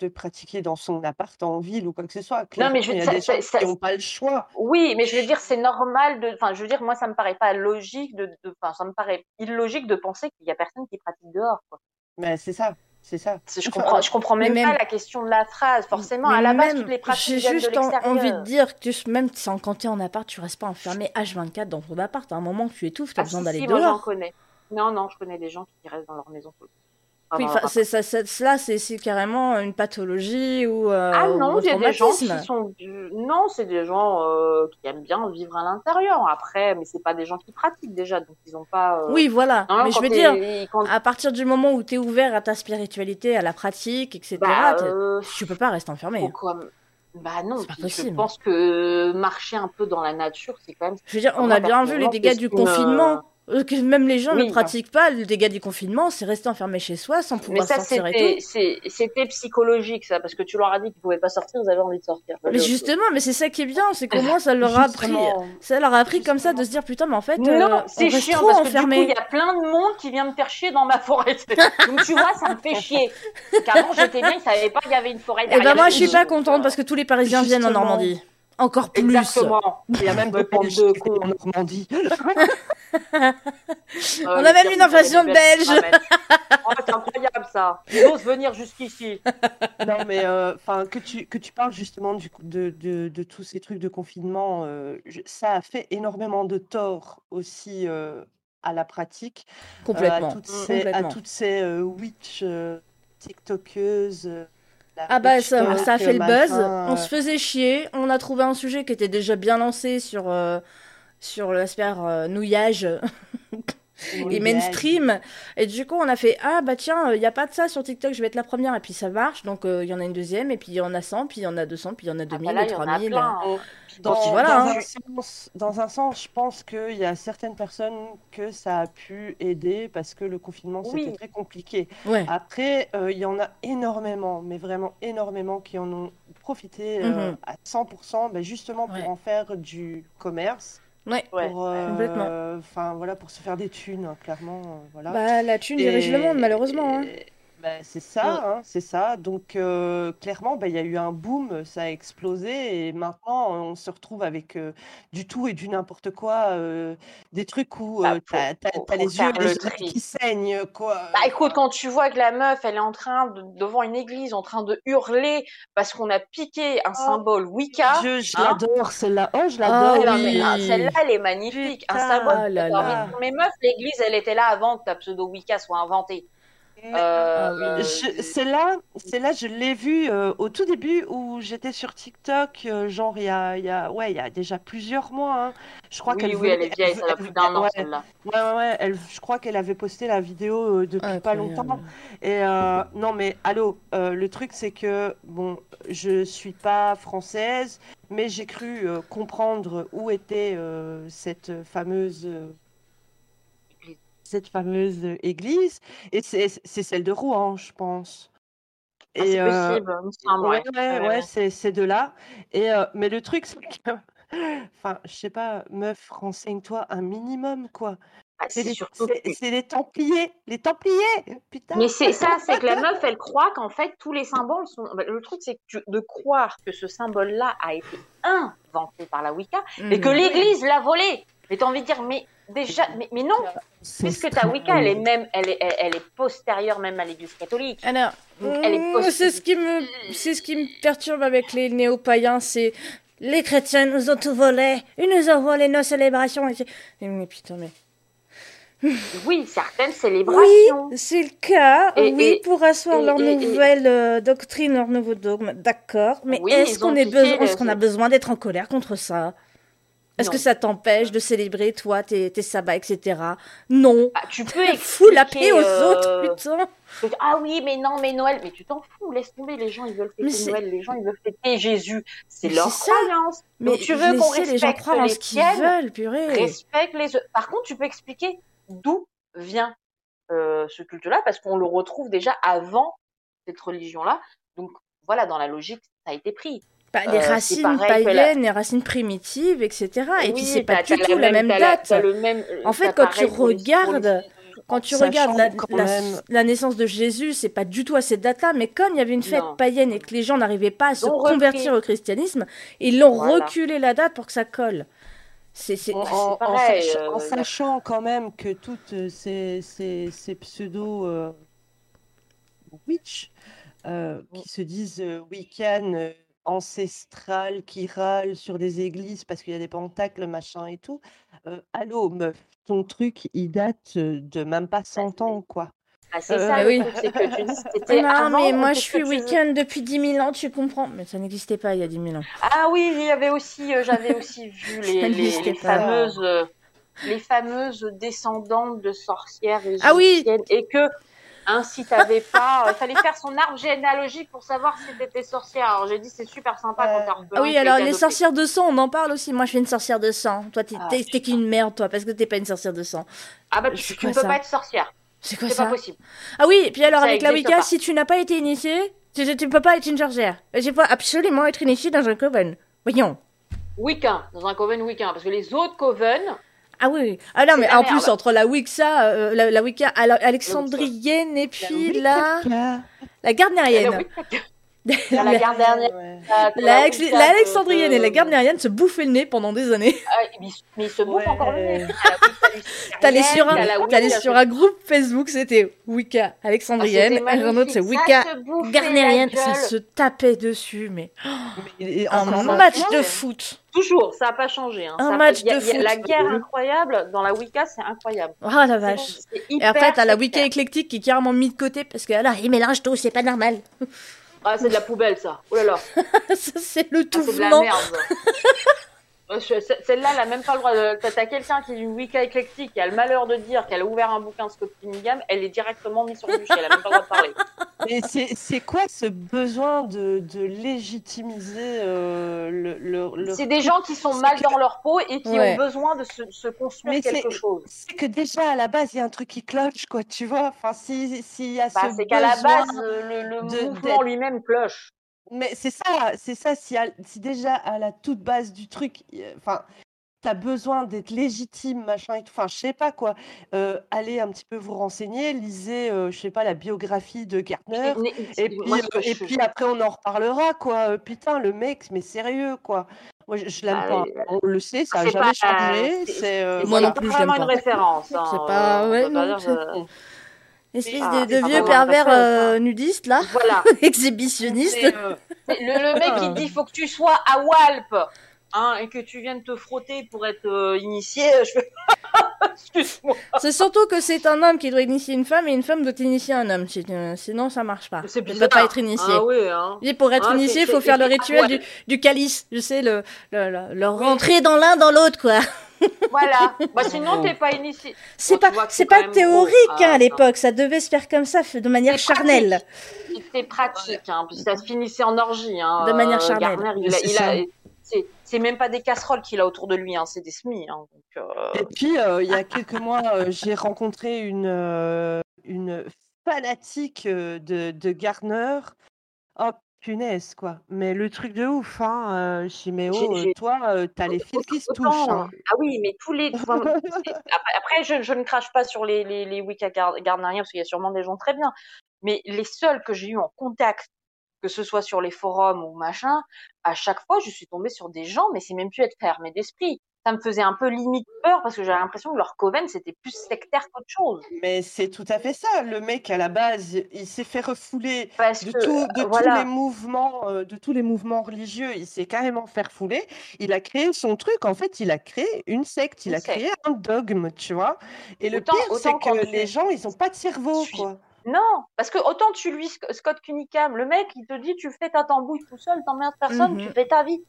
de pratiquer dans son appart en ville ou quoi que ce soit. Non, mais je- il y a ça- des ça- gens ça- qui n'ont pas le choix. Oui, mais je veux dire, c'est normal de. Enfin, je veux dire, moi, ça me paraît pas logique de. Enfin, ça me paraît illogique de penser qu'il y a personne qui pratique dehors. Quoi. Mais c'est ça, c'est ça. C'est- Je Enfin, comprends, je comprends mais même, même- pas la question de la phrase. Forcément, à la base, même, toutes les pratiques J'ai de juste en- envie de dire que tu- même sans quand t'es en appart, tu restes pas enfermé H24 dans ton appart. À un moment tu étouffes, t'as Ah, besoin si, d'aller si, moi, j'en dehors. connais. Non, non, je connais des gens qui restent dans leur maison. Oui, c'est ça, cela, c'est carrément une pathologie ou, euh, Ah non, il y a des gens qui sont du- non, c'est des gens euh, qui aiment bien vivre à l'intérieur. Après, mais c'est pas des gens qui pratiquent déjà, donc ils ont pas. euh, Oui, voilà. non, Mais je veux dire, quand- à partir du moment où t'es ouvert à ta spiritualité, à la pratique, etc., bah, tu peux pas rester enfermé. pourquoi Bah non, C'est pas puis possible. je pense que marcher un peu dans la nature, c'est quand même. Je veux dire, on a bien vu les dégâts du confinement. Euh, Que même les gens Oui. ne pratiquent pas le dégât du confinement, c'est rester enfermé chez soi sans Mais pouvoir ça, sortir et c'était, tout. c'était psychologique, ça, parce que tu leur as dit qu'ils pouvaient pas sortir, ils avaient envie de sortir. Mais justement, mais c'est ça qui est bien, c'est qu'au moins ça leur a appris. Ça leur a appris comme ça de se dire putain, mais en fait, euh, Non, on c'est chiant trop parce que enfermé. du coup, il y a plein de monde qui vient me faire chier dans ma forêt. Donc tu vois, ça me fait chier. Qu'avant, j'étais bien, ils savaient pas qu'il y avait une forêt Et derrière. ben moi, je suis pas contente parce que tous les Parisiens viennent en. Normandie. Encore plus. Exactement. Il y a même parle Belges de qui con. étaient en Normandie. Euh, On a même une c'est invasion qu'il y de a des Belges. Belges. Oh, c'est incroyable ça. Ils osent venir jusqu'ici. Non, mais euh, enfin que tu que tu parles justement du de, de, de tous ces trucs de confinement, euh, je- ça a fait énormément de tort aussi euh, à la pratique, euh, Complètement. à toutes ces, à toutes ces euh, witch euh, tiktokeuses. Ah bah ça, a fait le machin, buzz, on se faisait chier, on a trouvé un sujet qui était déjà bien lancé sur, euh, sur l'aspect euh, nouillage et mainstream, et du coup on a fait ah bah tiens, il n'y a pas de ça sur TikTok, je vais être la première, et puis ça marche, donc euh, il y en a une deuxième, et puis il y en a 100, puis il y en a 200, puis il y en a Ah 2000, bah là, et il y en a 3000. plein. Dans, Bon, dans voilà, hein. un sens, dans un sens, je pense qu'il y a certaines personnes que ça a pu aider parce que le confinement, Oui. c'était très compliqué. Ouais, Après, euh, il y en a énormément, mais vraiment énormément, qui en ont profité euh, Mhm. à 100%, ben, justement pour Ouais. en faire du commerce, ouais. Ouais. pour, euh, Complètement. enfin voilà, pour se faire des thunes, hein, clairement, euh, voilà. Bah la thune dirige le monde malheureusement. hein. Ben, c'est ça, hein, c'est ça. Donc euh, clairement, ben, il y a eu un boom, ça a explosé, et maintenant on se retrouve avec euh, du tout et du n'importe quoi, euh, des trucs où Bah, euh, t'as, t'as- pour- t'as pour les yeux les qui saignent, quoi. Bah écoute, quand tu vois que la meuf, elle est en train de, devant une église, en train de hurler parce qu'on a piqué un Oh, symbole Wicca. Je, je hein. l'adore, celle-là. Oh, je Ah l'adore. Oui. celle-là, elle est magnifique. Un symbole. ah là là. Mais meuf, l'église, elle était là avant que ta pseudo Wicca soit inventée. Mais- Ah Euh, oui. Je- Celle-là, celle-là, je l'ai vue euh, au tout début où j'étais sur TikTok, euh, genre il y a, il y a, ouais, il y a déjà plusieurs mois. hein. Je crois oui, qu'elle oui, elle venait- est vieille, elle- ça a elle- plus d'un an, ouais, celle-là. ouais, ouais, ouais, elle, je crois qu'elle avait posté la vidéo euh, depuis pas Incroyable. longtemps. Et euh, non, mais allô, euh, le truc c'est que bon, je suis pas française, mais j'ai cru euh, comprendre où était euh, cette fameuse euh, cette fameuse église, et c'est celle de Rouen, je pense. Ah, c'est euh, possible, ouais, ouais. ouais, c'est de là. Et euh, mais le truc c'est que, enfin, je sais pas, meuf, renseigne-toi un minimum, quoi. Ah, C'est les, que- les Templiers, les Templiers, putain. Mais c'est ça, c'est que la meuf, elle croit qu'en fait, tous les symboles sont. bah, Le truc, c'est de croire que ce symbole-là a été inventé par la Wicca et que Mhm. l'Église l'a volé. Mais t'as envie de dire, mais déjà, mais, mais non, puisque ta Wicca, elle est même, elle est, elle, elle est postérieure même à l'Église catholique. Alors, mm, c'est ce qui me, c'est ce qui me perturbe avec les néo-païens, c'est les chrétiens nous ont tout volé, ils nous ont volé nos célébrations. Mais putain, mais Oui, certaines célébrations. oui, c'est le cas. Et- oui, et- pour asseoir et- leur nouvelle euh, doctrine, leur nouveau dogme. D'accord, mais Oui, est-ce qu'on est besoin, est-ce qu'on a besoin d'être en colère contre ça? Est-ce que ça t'empêche de célébrer toi tes, tes sabbats, etc. Non. Bah, tu peux Fous la paix aux euh, autres, putain. Ah oui, mais non, mais Noël, mais tu t'en fous, laisse tomber, les gens ils veulent fêter Noël, les gens ils veulent fêter Jésus, c'est leur croyance. Mais Donc tu veux qu'on laissez les gens respecte croire en ce qu'ils veulent, purée. respecte les. Par contre, tu peux expliquer d'où vient euh, ce culte-là, parce qu'on le retrouve déjà avant cette religion-là. Donc voilà, dans la logique, ça a été pris. Bah, Euh, les c'est racines que la- païennes, les racines primitives, etc. Et puis Oui, c'est pas du tout la même date. même- En fait, quand tu regardes, quand tu regardes la, naissance de Jésus, c'est pas du tout à cette date-là, mais comme il y avait une fête Non. païenne et que les gens n'arrivaient pas à se repris. convertir au christianisme, ils l'ont Voilà. reculé la date pour que ça colle. C'est, c'est... En, c'est en- en pareil, sach- euh, en sachant quand même que toutes euh, ces, ces, ces pseudo euh, witch euh, qui se disent euh, Wiccan ancestrales, qui râlent sur des églises parce qu'il y a des pentacles, machin et tout. euh, allô, meuf, ton truc, il date de même pas 100 ans, quoi. Ah, c'est Euh, ça, bah oui. c'est que tu dis c'était Non, avant, mais moi je suis week-end depuis 10 000 ans, tu comprends? Mais ça n'existait pas il y a 10 000 ans. Ah oui, il y avait aussi, euh, j'avais aussi vu les, les, les fameuses, euh, les fameuses descendantes de sorcières Ah oui. égyptiennes et que Hein, si t'avais pas, il fallait faire son arbre généalogique pour savoir si t'étais sorcière. Alors j'ai dit c'est super sympa quand Euh, orphelin. Ah oui, alors les sorcières de sang, on en parle aussi. Moi, je suis une sorcière de sang. Toi, t'es Ah, qu'une merde, toi, parce que t'es pas une sorcière de sang. Ah bah tu, tu ne peux pas être sorcière. C'est quoi C'est ça pas possible. Ah oui, et puis alors Ça avec la Wicca, pas. si tu n'as pas été initié, tu, tu peux pas être une sorcière. Il faut absolument être initié dans un coven. Voyons. Wiccan, dans un coven Wiccan, parce que les autres coven, Ah oui. Ah non, mais en merde. plus, entre la Wicca, euh, la, la Wicca ale- alexandrienne et puis la, la la gardnérienne. La, la garde dernière, Ouais. la, La, et la de- gardnérienne se bouffaient le nez pendant des années. Ah, mais, mais ils se bouffent Ouais. encore le nez. Wicca luciférienne, T'allais sur, un, sur un groupe Facebook, c'était Wicca Ah, alexandrienne, et un autre c'est. Wicca la Ça se tapait dessus, mais Mais il est un match de foot. Toujours, ça n'a pas changé. Hein. Un Ça a- match il y a- de il y a foot. La guerre incroyable dans la Wicca, c'est incroyable. Oh la vache. Et après, t'as la Wicca éclectique qui est carrément mis de côté parce que là, il mélange tout, c'est pas normal. Ah, c'est de la poubelle, ça. Oh là là, c'est le Ah, tout c'est de la venant. merde. Euh, Celle-là, elle a même pas le droit de. T'as quelqu'un qui est une Wicca éclectique, qui a le malheur de dire qu'elle a ouvert un bouquin de Scott Cunningham, elle est directement mise sur le bûcher, elle a même pas le droit de parler. Mais c'est quoi ce besoin de, de légitimiser euh, le, le, le- C'est des gens qui sont mal que- dans leur peau et qui Ouais. ont besoin de se, se construire Mais quelque chose. C'est que déjà à la base il y a un truc qui cloche quoi, tu vois. Enfin si s'il y a Bah, ce c'est qu'à la base, le, le de- mouvement lui-même cloche. Mais c'est ça, c'est ça. Si, à- si déjà à la toute base du truc, enfin, t'as besoin d'être légitime, machin et tout. Enfin, je sais pas quoi. Euh, allez un petit peu vous renseigner, lisez, euh, je sais pas, la biographie de Gardner. Et puis, moi, euh, et puis après, on en reparlera, quoi. Euh, Putain, le mec, mais sérieux, quoi. Moi, je, je l'aime Ah, pas. oui, On le sait, ça a jamais pas- changé. c'est- C'est. euh, Moi voilà. non plus, je vraiment l'aime une pas. référence. hein, C'est pas- euh, ouais, pas non, Espèce Ah, de, vieux pervers euh, nudistes, là, Voilà. exhibitionnistes. C'est, euh, Le, le mec, il te dit, faut que tu sois à Walp, hein, et que tu viennes te frotter pour être euh, initié. Je fais, excuse-moi. C'est surtout que c'est un homme qui doit initier une femme et une femme doit initier un homme. Euh, Sinon, ça marche pas. C'est On peut bizarre. pas être initié. Ah oui, hein. Et pour être Ah, initié, il faut faire le rituel ouais. du, du calice. Je sais, le, le, le- le rentrer dans l'un dans l'autre, quoi. Voilà. Bah, sinon, t'es pas initié. C'est Bon, tu pas, c'est pas théorique hein, Ah, à l'époque. Ça devait se faire comme ça, de manière charnelle. C'est pratique, hein, puis ça se finissait en orgie. Hein. De manière Euh, charnelle. Il a- il. C'est- même pas des casseroles qu'il a autour de lui, hein, c'est des semis. Hein, donc, euh, Et puis, euh, il y a quelques mois, euh, j'ai rencontré une, une fanatique de, de Gardner. Oh, punaise, quoi. Mais le truc de ouf, hein, Chiméo, J'ai- j'ai- toi, t'as les fils qui se touchent. hein. Ah oui, mais tous les. après, je, je ne crache pas sur les, les, les Wicca gar- gardneriens parce qu'il y a sûrement des gens très bien. Mais les seuls que j'ai eu en contact, que ce soit sur les forums ou machin, à chaque fois, je suis tombée sur des gens, mais c'est même plus être fermé d'esprit. Ça me faisait un peu limite peur parce que j'avais l'impression que leur coven c'était plus sectaire qu'autre chose. Mais c'est tout à fait ça. Le mec, à la base, il s'est fait refouler Parce de, que, tout- de euh, tous les mouvements, euh, de tous les mouvements religieux. Il s'est carrément fait refouler. Il a créé son truc. En fait, il a créé une secte. Il Une a créé un dogme, tu vois. Et le pire, c'est que les gens, ils ont pas de cerveau, quoi. Non, parce que autant tu lui Sc- Scott Cunningham, le mec, il te dit tu fais ta tambouille tout seul, t'emmerdes personne, Mhm. tu fais ta vie.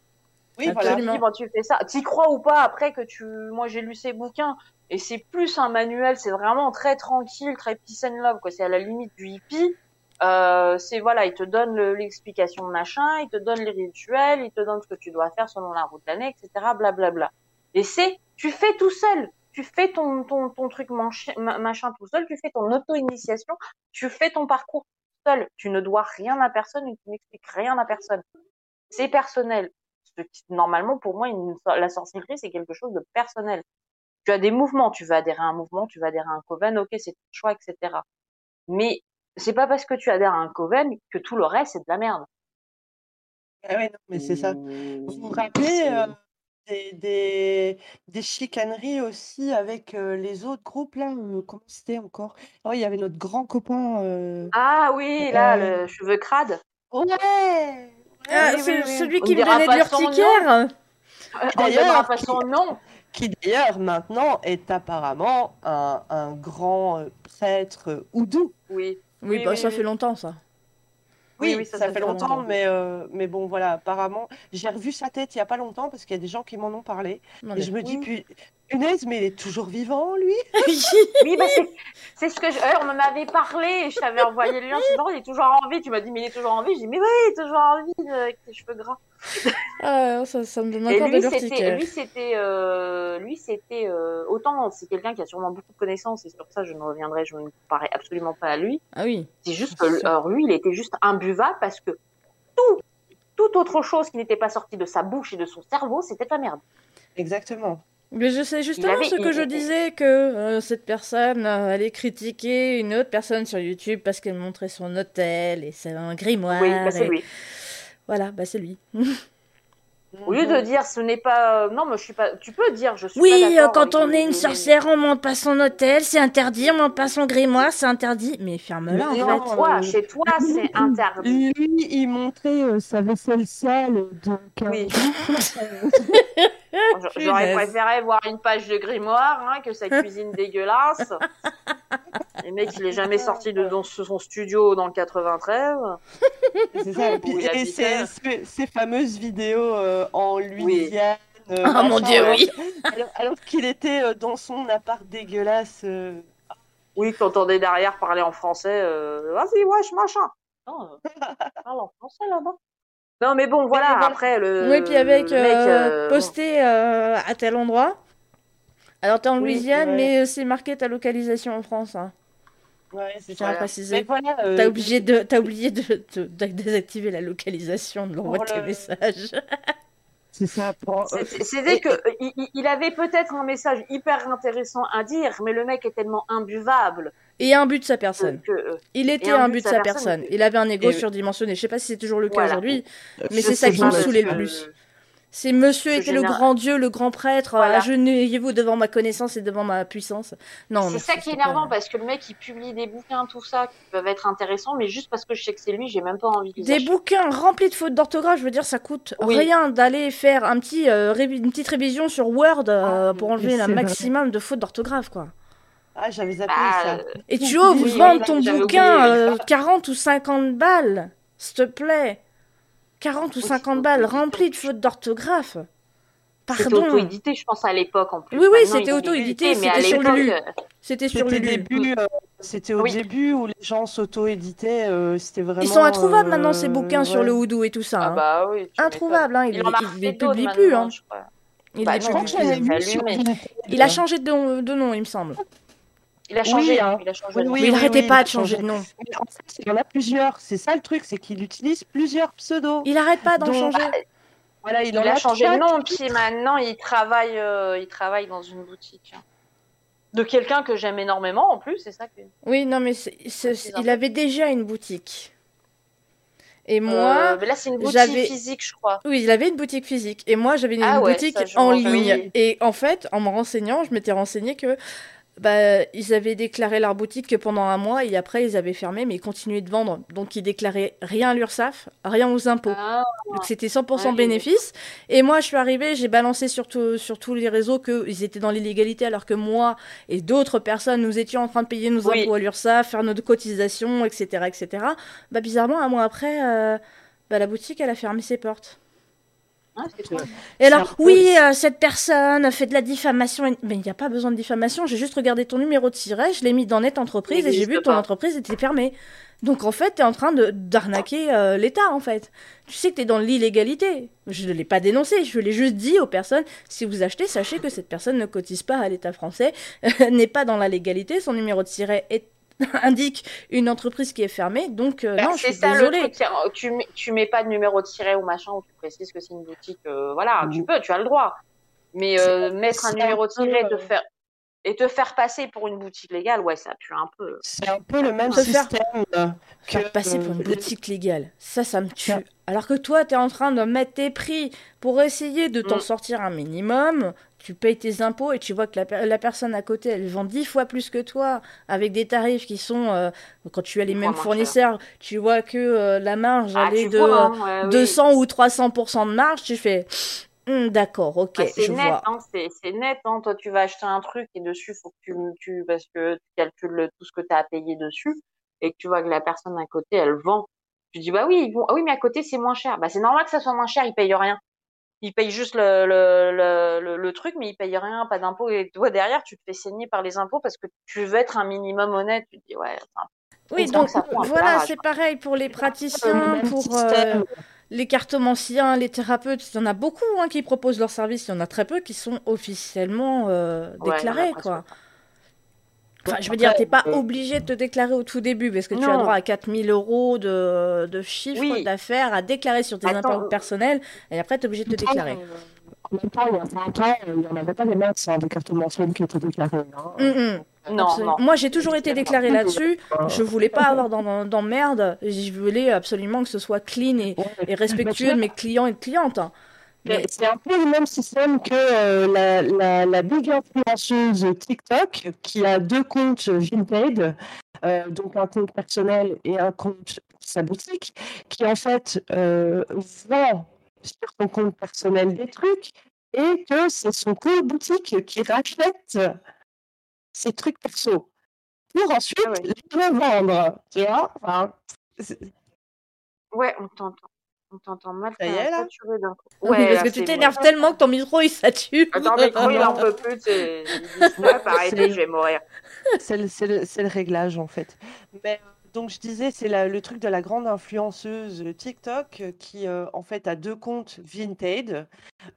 Oui, Absolument. voilà. Tu dis, bon, tu fais ça. T'y crois ou pas après que tu. Moi, j'ai lu ses bouquins et c'est plus un manuel. C'est vraiment très tranquille, très peace and love. Quoi. C'est à la limite du hippie. Euh, c'est voilà, il te donne le- l'explication de machin, il te donne les rituels, il te donne ce que tu dois faire selon la route de l'année, etc. Blablabla. Et c'est, tu fais tout seul. Tu fais ton, ton, ton truc manchi- machin tout seul, tu fais ton auto-initiation, tu fais ton parcours tout seul. Tu ne dois rien à personne et tu n'expliques rien à personne. C'est personnel. Ce qui- Normalement, pour moi, une- la sorcellerie, c'est quelque chose de personnel. Tu as des mouvements, tu vas adhérer à un mouvement, tu vas adhérer à un coven, ok, c'est ton choix, etc. Mais c'est pas parce que tu adhères à un coven que tout le reste, c'est de la merde. Ah ouais, non, mais c'est ça. Vous vous rappelez euh, des, des, des chicaneries aussi avec euh, les autres groupes, là euh, Comment c'était encore? Oh, il y avait notre grand copain. euh, Ah oui, là, Euh, le cheveu crade. Ouais Ah, oui, c'est oui, oui. celui On qui me dira donnait de pas son nom. l'urticaire. Euh, On D'ailleurs, donnera pas qui- son nom. qui d'ailleurs maintenant est apparemment un, un grand euh, prêtre euh, oudou. Oui. Oui, Oui, bah oui, ça oui. fait longtemps, ça. Oui, Oui, oui, ça, ça, fait fait longtemps, longtemps. mais, euh, mais bon, voilà, apparemment, j'ai revu sa tête il y a pas longtemps parce qu'il y a des gens qui m'en ont parlé. Non, Et je me dis, Oui. pu- Punaise, mais il est toujours vivant, lui Oui, bah c'est, c'est ce que je, euh, on en avait parlé, et je t'avais envoyé le lien, je dis, il est toujours en vie. Tu m'as dit, mais il est toujours en vie. J'ai dit, mais oui, il est toujours en vie, euh, avec tes cheveux gras. Ah, ça, ça me donne encore lui, de l'urticaire. lui, c'était, euh, lui, c'était, euh, autant, c'est quelqu'un qui a sûrement beaucoup de connaissances, et sur ça, je ne reviendrai, je ne me comparais absolument pas à lui. Ah oui. C'est juste que, alors lui, il était juste imbuvable parce que tout, toute autre chose qui n'était pas sortie de sa bouche et de son cerveau, c'était de la merde. Exactement. Mais je sais justement avait- ce que je disais que euh, cette personne euh, allait critiquer une autre personne sur YouTube parce qu'elle montrait son hôtel et c'est un grimoire. Oui, bah, c'est et- lui. Voilà, bah c'est lui. Au lieu de dire ce n'est pas, non, mais je suis pas, tu peux dire je suis Oui, pas euh, quand on est une sorcière, on monte pas son hôtel, c'est interdit, on monte pas son grimoire, c'est interdit. Mais ferme-la en fait. toi, euh, chez toi, c'est interdit. Lui, il montrait euh, sa vaisselle sale de Oui. Euh, Je- J'aurais préféré voir une page de grimoire hein, que sa cuisine dégueulasse. Le mec, il est jamais sorti de son studio dans le 93. C'est ça. Et, puis- et ces, fameuses vidéos euh, en Louisiane. euh, Oh mon dieu, euh, oui. Alors, alors qu'il était euh, dans son appart dégueulasse. euh, Oui, que t'entendais derrière parler en français. Euh, Vas-y, wesh, machin. Non, euh, parle en français là-bas. Non, mais bon, voilà, voilà. après le. Oui, puis avec le mec, euh, euh, bon. posté euh, à tel endroit. Alors t'es en Oui, Louisiane, ouais. mais euh, c'est marqué ta localisation en France. Hein. Ouais, c'est ça. préciser. Mais voilà. euh, T'as oublié de, t'as oublié de, de- de désactiver la localisation de l'envoi Pour de tes le- messages. C'est ça. pour- euh, il, il- il avait peut-être un message hyper intéressant à dire, mais le mec est tellement imbuvable Et un but de sa personne. que, euh, Il était un un but de sa sa personne, Il avait un ego et- surdimensionné. Je sais pas si c'est toujours le cas Voilà. aujourd'hui, mais c'est ça qui me saoulait le plus. C'est monsieur était le grand Dieu, le grand prêtre, Voilà. agenouillez-vous devant ma connaissance et devant ma puissance. Non, C'est ça qui est énervant parce que le mec il publie des bouquins, tout ça, qui peuvent être intéressants, mais juste parce que je sais que c'est lui, j'ai même pas envie de les Des acheter. bouquins remplis de fautes d'orthographe, je veux dire, ça coûte Oui. rien d'aller faire un petit, euh, révi- une petite révision sur Word euh, Ah, pour enlever un maximum de fautes d'orthographe, quoi. Ah, j'avais zappé Bah, ça. euh, Et tu oses oui, vendre ton bouquin oublié euh, ça. 40 ou 50 balles, s'il te plaît. 40 ou Oui, 50 c'est balles remplies de fautes d'orthographe. C'était Pardon. auto-édité, je pense, à l'époque en plus. Oui, oui, c'était auto-édité, c'était sur Lulu. euh, C'était sur C'était Lulu. début, euh, c'était au Oui. début où les gens s'auto-éditaient. euh, c'était vraiment. Ils sont introuvables euh, maintenant, ces bouquins sur le houdou et tout ça. Ah hein. bah oui. Introuvables, hein. Il, refait les publie plus. Hein. je crois. Il Bah Je crois que vu a changé de nom, de nom, il me semble. Il a changé, Oui, hein, il a changé. Oui, de nom. oui, il oui, arrêtait oui, pas a de changer de nom. Mais en fait, il y en a plusieurs. C'est ça le truc, c'est qu'il utilise plusieurs pseudos. Il arrête pas d'en changer. Voilà, il, Il en a changé de nom, puis maintenant il travaille, euh, il travaille dans une boutique. hein. De quelqu'un que j'aime énormément en plus, c'est ça que. Oui, non, mais il avait déjà une boutique. Et moi, Euh, mais là c'est une boutique physique, je crois. oui, il avait une boutique physique. Et moi, j'avais une, Ah une ouais, boutique en ligne. Et en fait, en me renseignant, je m'étais renseigné que bah, ils avaient déclaré leur boutique que pendant un mois et après ils avaient fermé, mais ils continuaient de vendre. Donc ils déclaraient rien à l'URSSAF, rien aux impôts. Ah, Donc c'était 100% Ouais, bénéfice. Et moi, je suis arrivée, j'ai balancé sur, tout- sur tous les réseaux qu'ils étaient dans l'illégalité, alors que moi et d'autres personnes, nous étions en train de payer nos Oui. impôts à l'URSSAF, faire notre cotisation, etc., etc. Bah bizarrement, un mois après, euh, bah, la boutique, elle a fermé ses portes. Ah. Et alors, oui, euh, cette personne fait de la diffamation. Mais il n'y a pas besoin de diffamation. J'ai juste regardé ton numéro de siret, je l'ai mis dans Net Entreprise et j'ai vu que ton pas. entreprise était fermée. Donc en fait, tu es en train de d'arnaquer euh, l'État, en fait. Tu sais que tu es dans l'illégalité. Je ne l'ai pas dénoncé, je l'ai juste dit aux personnes, si vous achetez, sachez que cette personne ne cotise pas à l'État français, n'est pas dans la légalité, son numéro de siret est- indique une entreprise qui est fermée, donc euh, Bah, non, je c'est suis ça désolée. le truc. euh, Tu mets, tu mets pas de numéro de siret ou machin, ou tu précises que c'est une boutique. euh, voilà, tu Mm. peux, tu as le droit. Mais euh, mettre un numéro de un peu, siret et te euh, faire et te faire passer pour une boutique légale, ouais, ça pue un peu. C'est un peu le même faire- système que. Faire passer pour une boutique légale. Ça, ça me tue. Alors que toi, tu es en train de mettre tes prix pour essayer de t'en Mm. sortir un minimum. Tu payes tes impôts et tu vois que la, per- la personne à côté, elle vend dix fois plus que toi, avec des tarifs qui sont... euh, quand tu as les mêmes fournisseurs, tu vois que euh, la marge, Ah, elle est tu de vois, euh, hein, ouais, oui. 200 ou 300% de marge. Tu fais... Hum, D'accord, ok, Bah, c'est je net, vois. hein, c'est net. Hein. Toi, tu vas acheter un truc et dessus, faut que tu, tu parce que tu calcules tout ce que tu as à payer dessus et que tu vois que la personne à côté, elle vend. Tu dis bah oui, bon, ah oui, mais à côté c'est moins cher. Bah c'est normal que ça soit moins cher, ils payent rien. Il paye juste le, le, le, le, le truc, mais il paye rien, pas d'impôts. Et toi, derrière, tu te fais saigner par les impôts parce que tu veux être un minimum honnête. Tu te dis, ouais, enfin, Oui, donc ça voilà, c'est pareil pour les le praticiens, même pour euh, les cartomanciens, les thérapeutes. Il y en a beaucoup hein, qui proposent leurs services, il y en a très peu qui sont officiellement euh, déclarés, quoi. Enfin, je veux dire, t'es pas euh, obligé de te déclarer au tout début parce que tu as droit à 4000 euros de, de chiffre Oui. d'affaires à déclarer sur tes Attends, impôts personnels et après, t'es obligé de te déclarer. En même temps, il y a 20 ans, il n'y en avait pas des max hein, de cartes mensuelles qui étaient déclarées. Hein. Hum, hum. Non. Moi, j'ai toujours été déclarée là-dessus. Euh, Je voulais pas avoir d'emmerde. Je voulais absolument que ce soit clean et, et respectueux de mes clients et de clientes. C'est un peu le même système que euh, la, la, la big influenceuse TikTok qui a deux comptes Vinted, euh, donc un compte personnel et un compte pour sa boutique, qui en fait euh, vend sur son compte personnel des trucs et que c'est son compte boutique qui rachète ses trucs perso pour ensuite Ah ouais. les revendre. Tu vois Enfin, Ouais, on t'entend. On t'entend mal. Ça y est, là? saturé d'un coup. Oui, parce là, que tu t'énerves tellement que ton micro il sature. Attends, mais il en peut plus. C'est 19, arrêtez, je vais mourir. C'est le, réglage en fait. Mais euh, donc je disais, c'est le truc de la grande influenceuse TikTok euh, qui euh, en fait a deux comptes Vinted,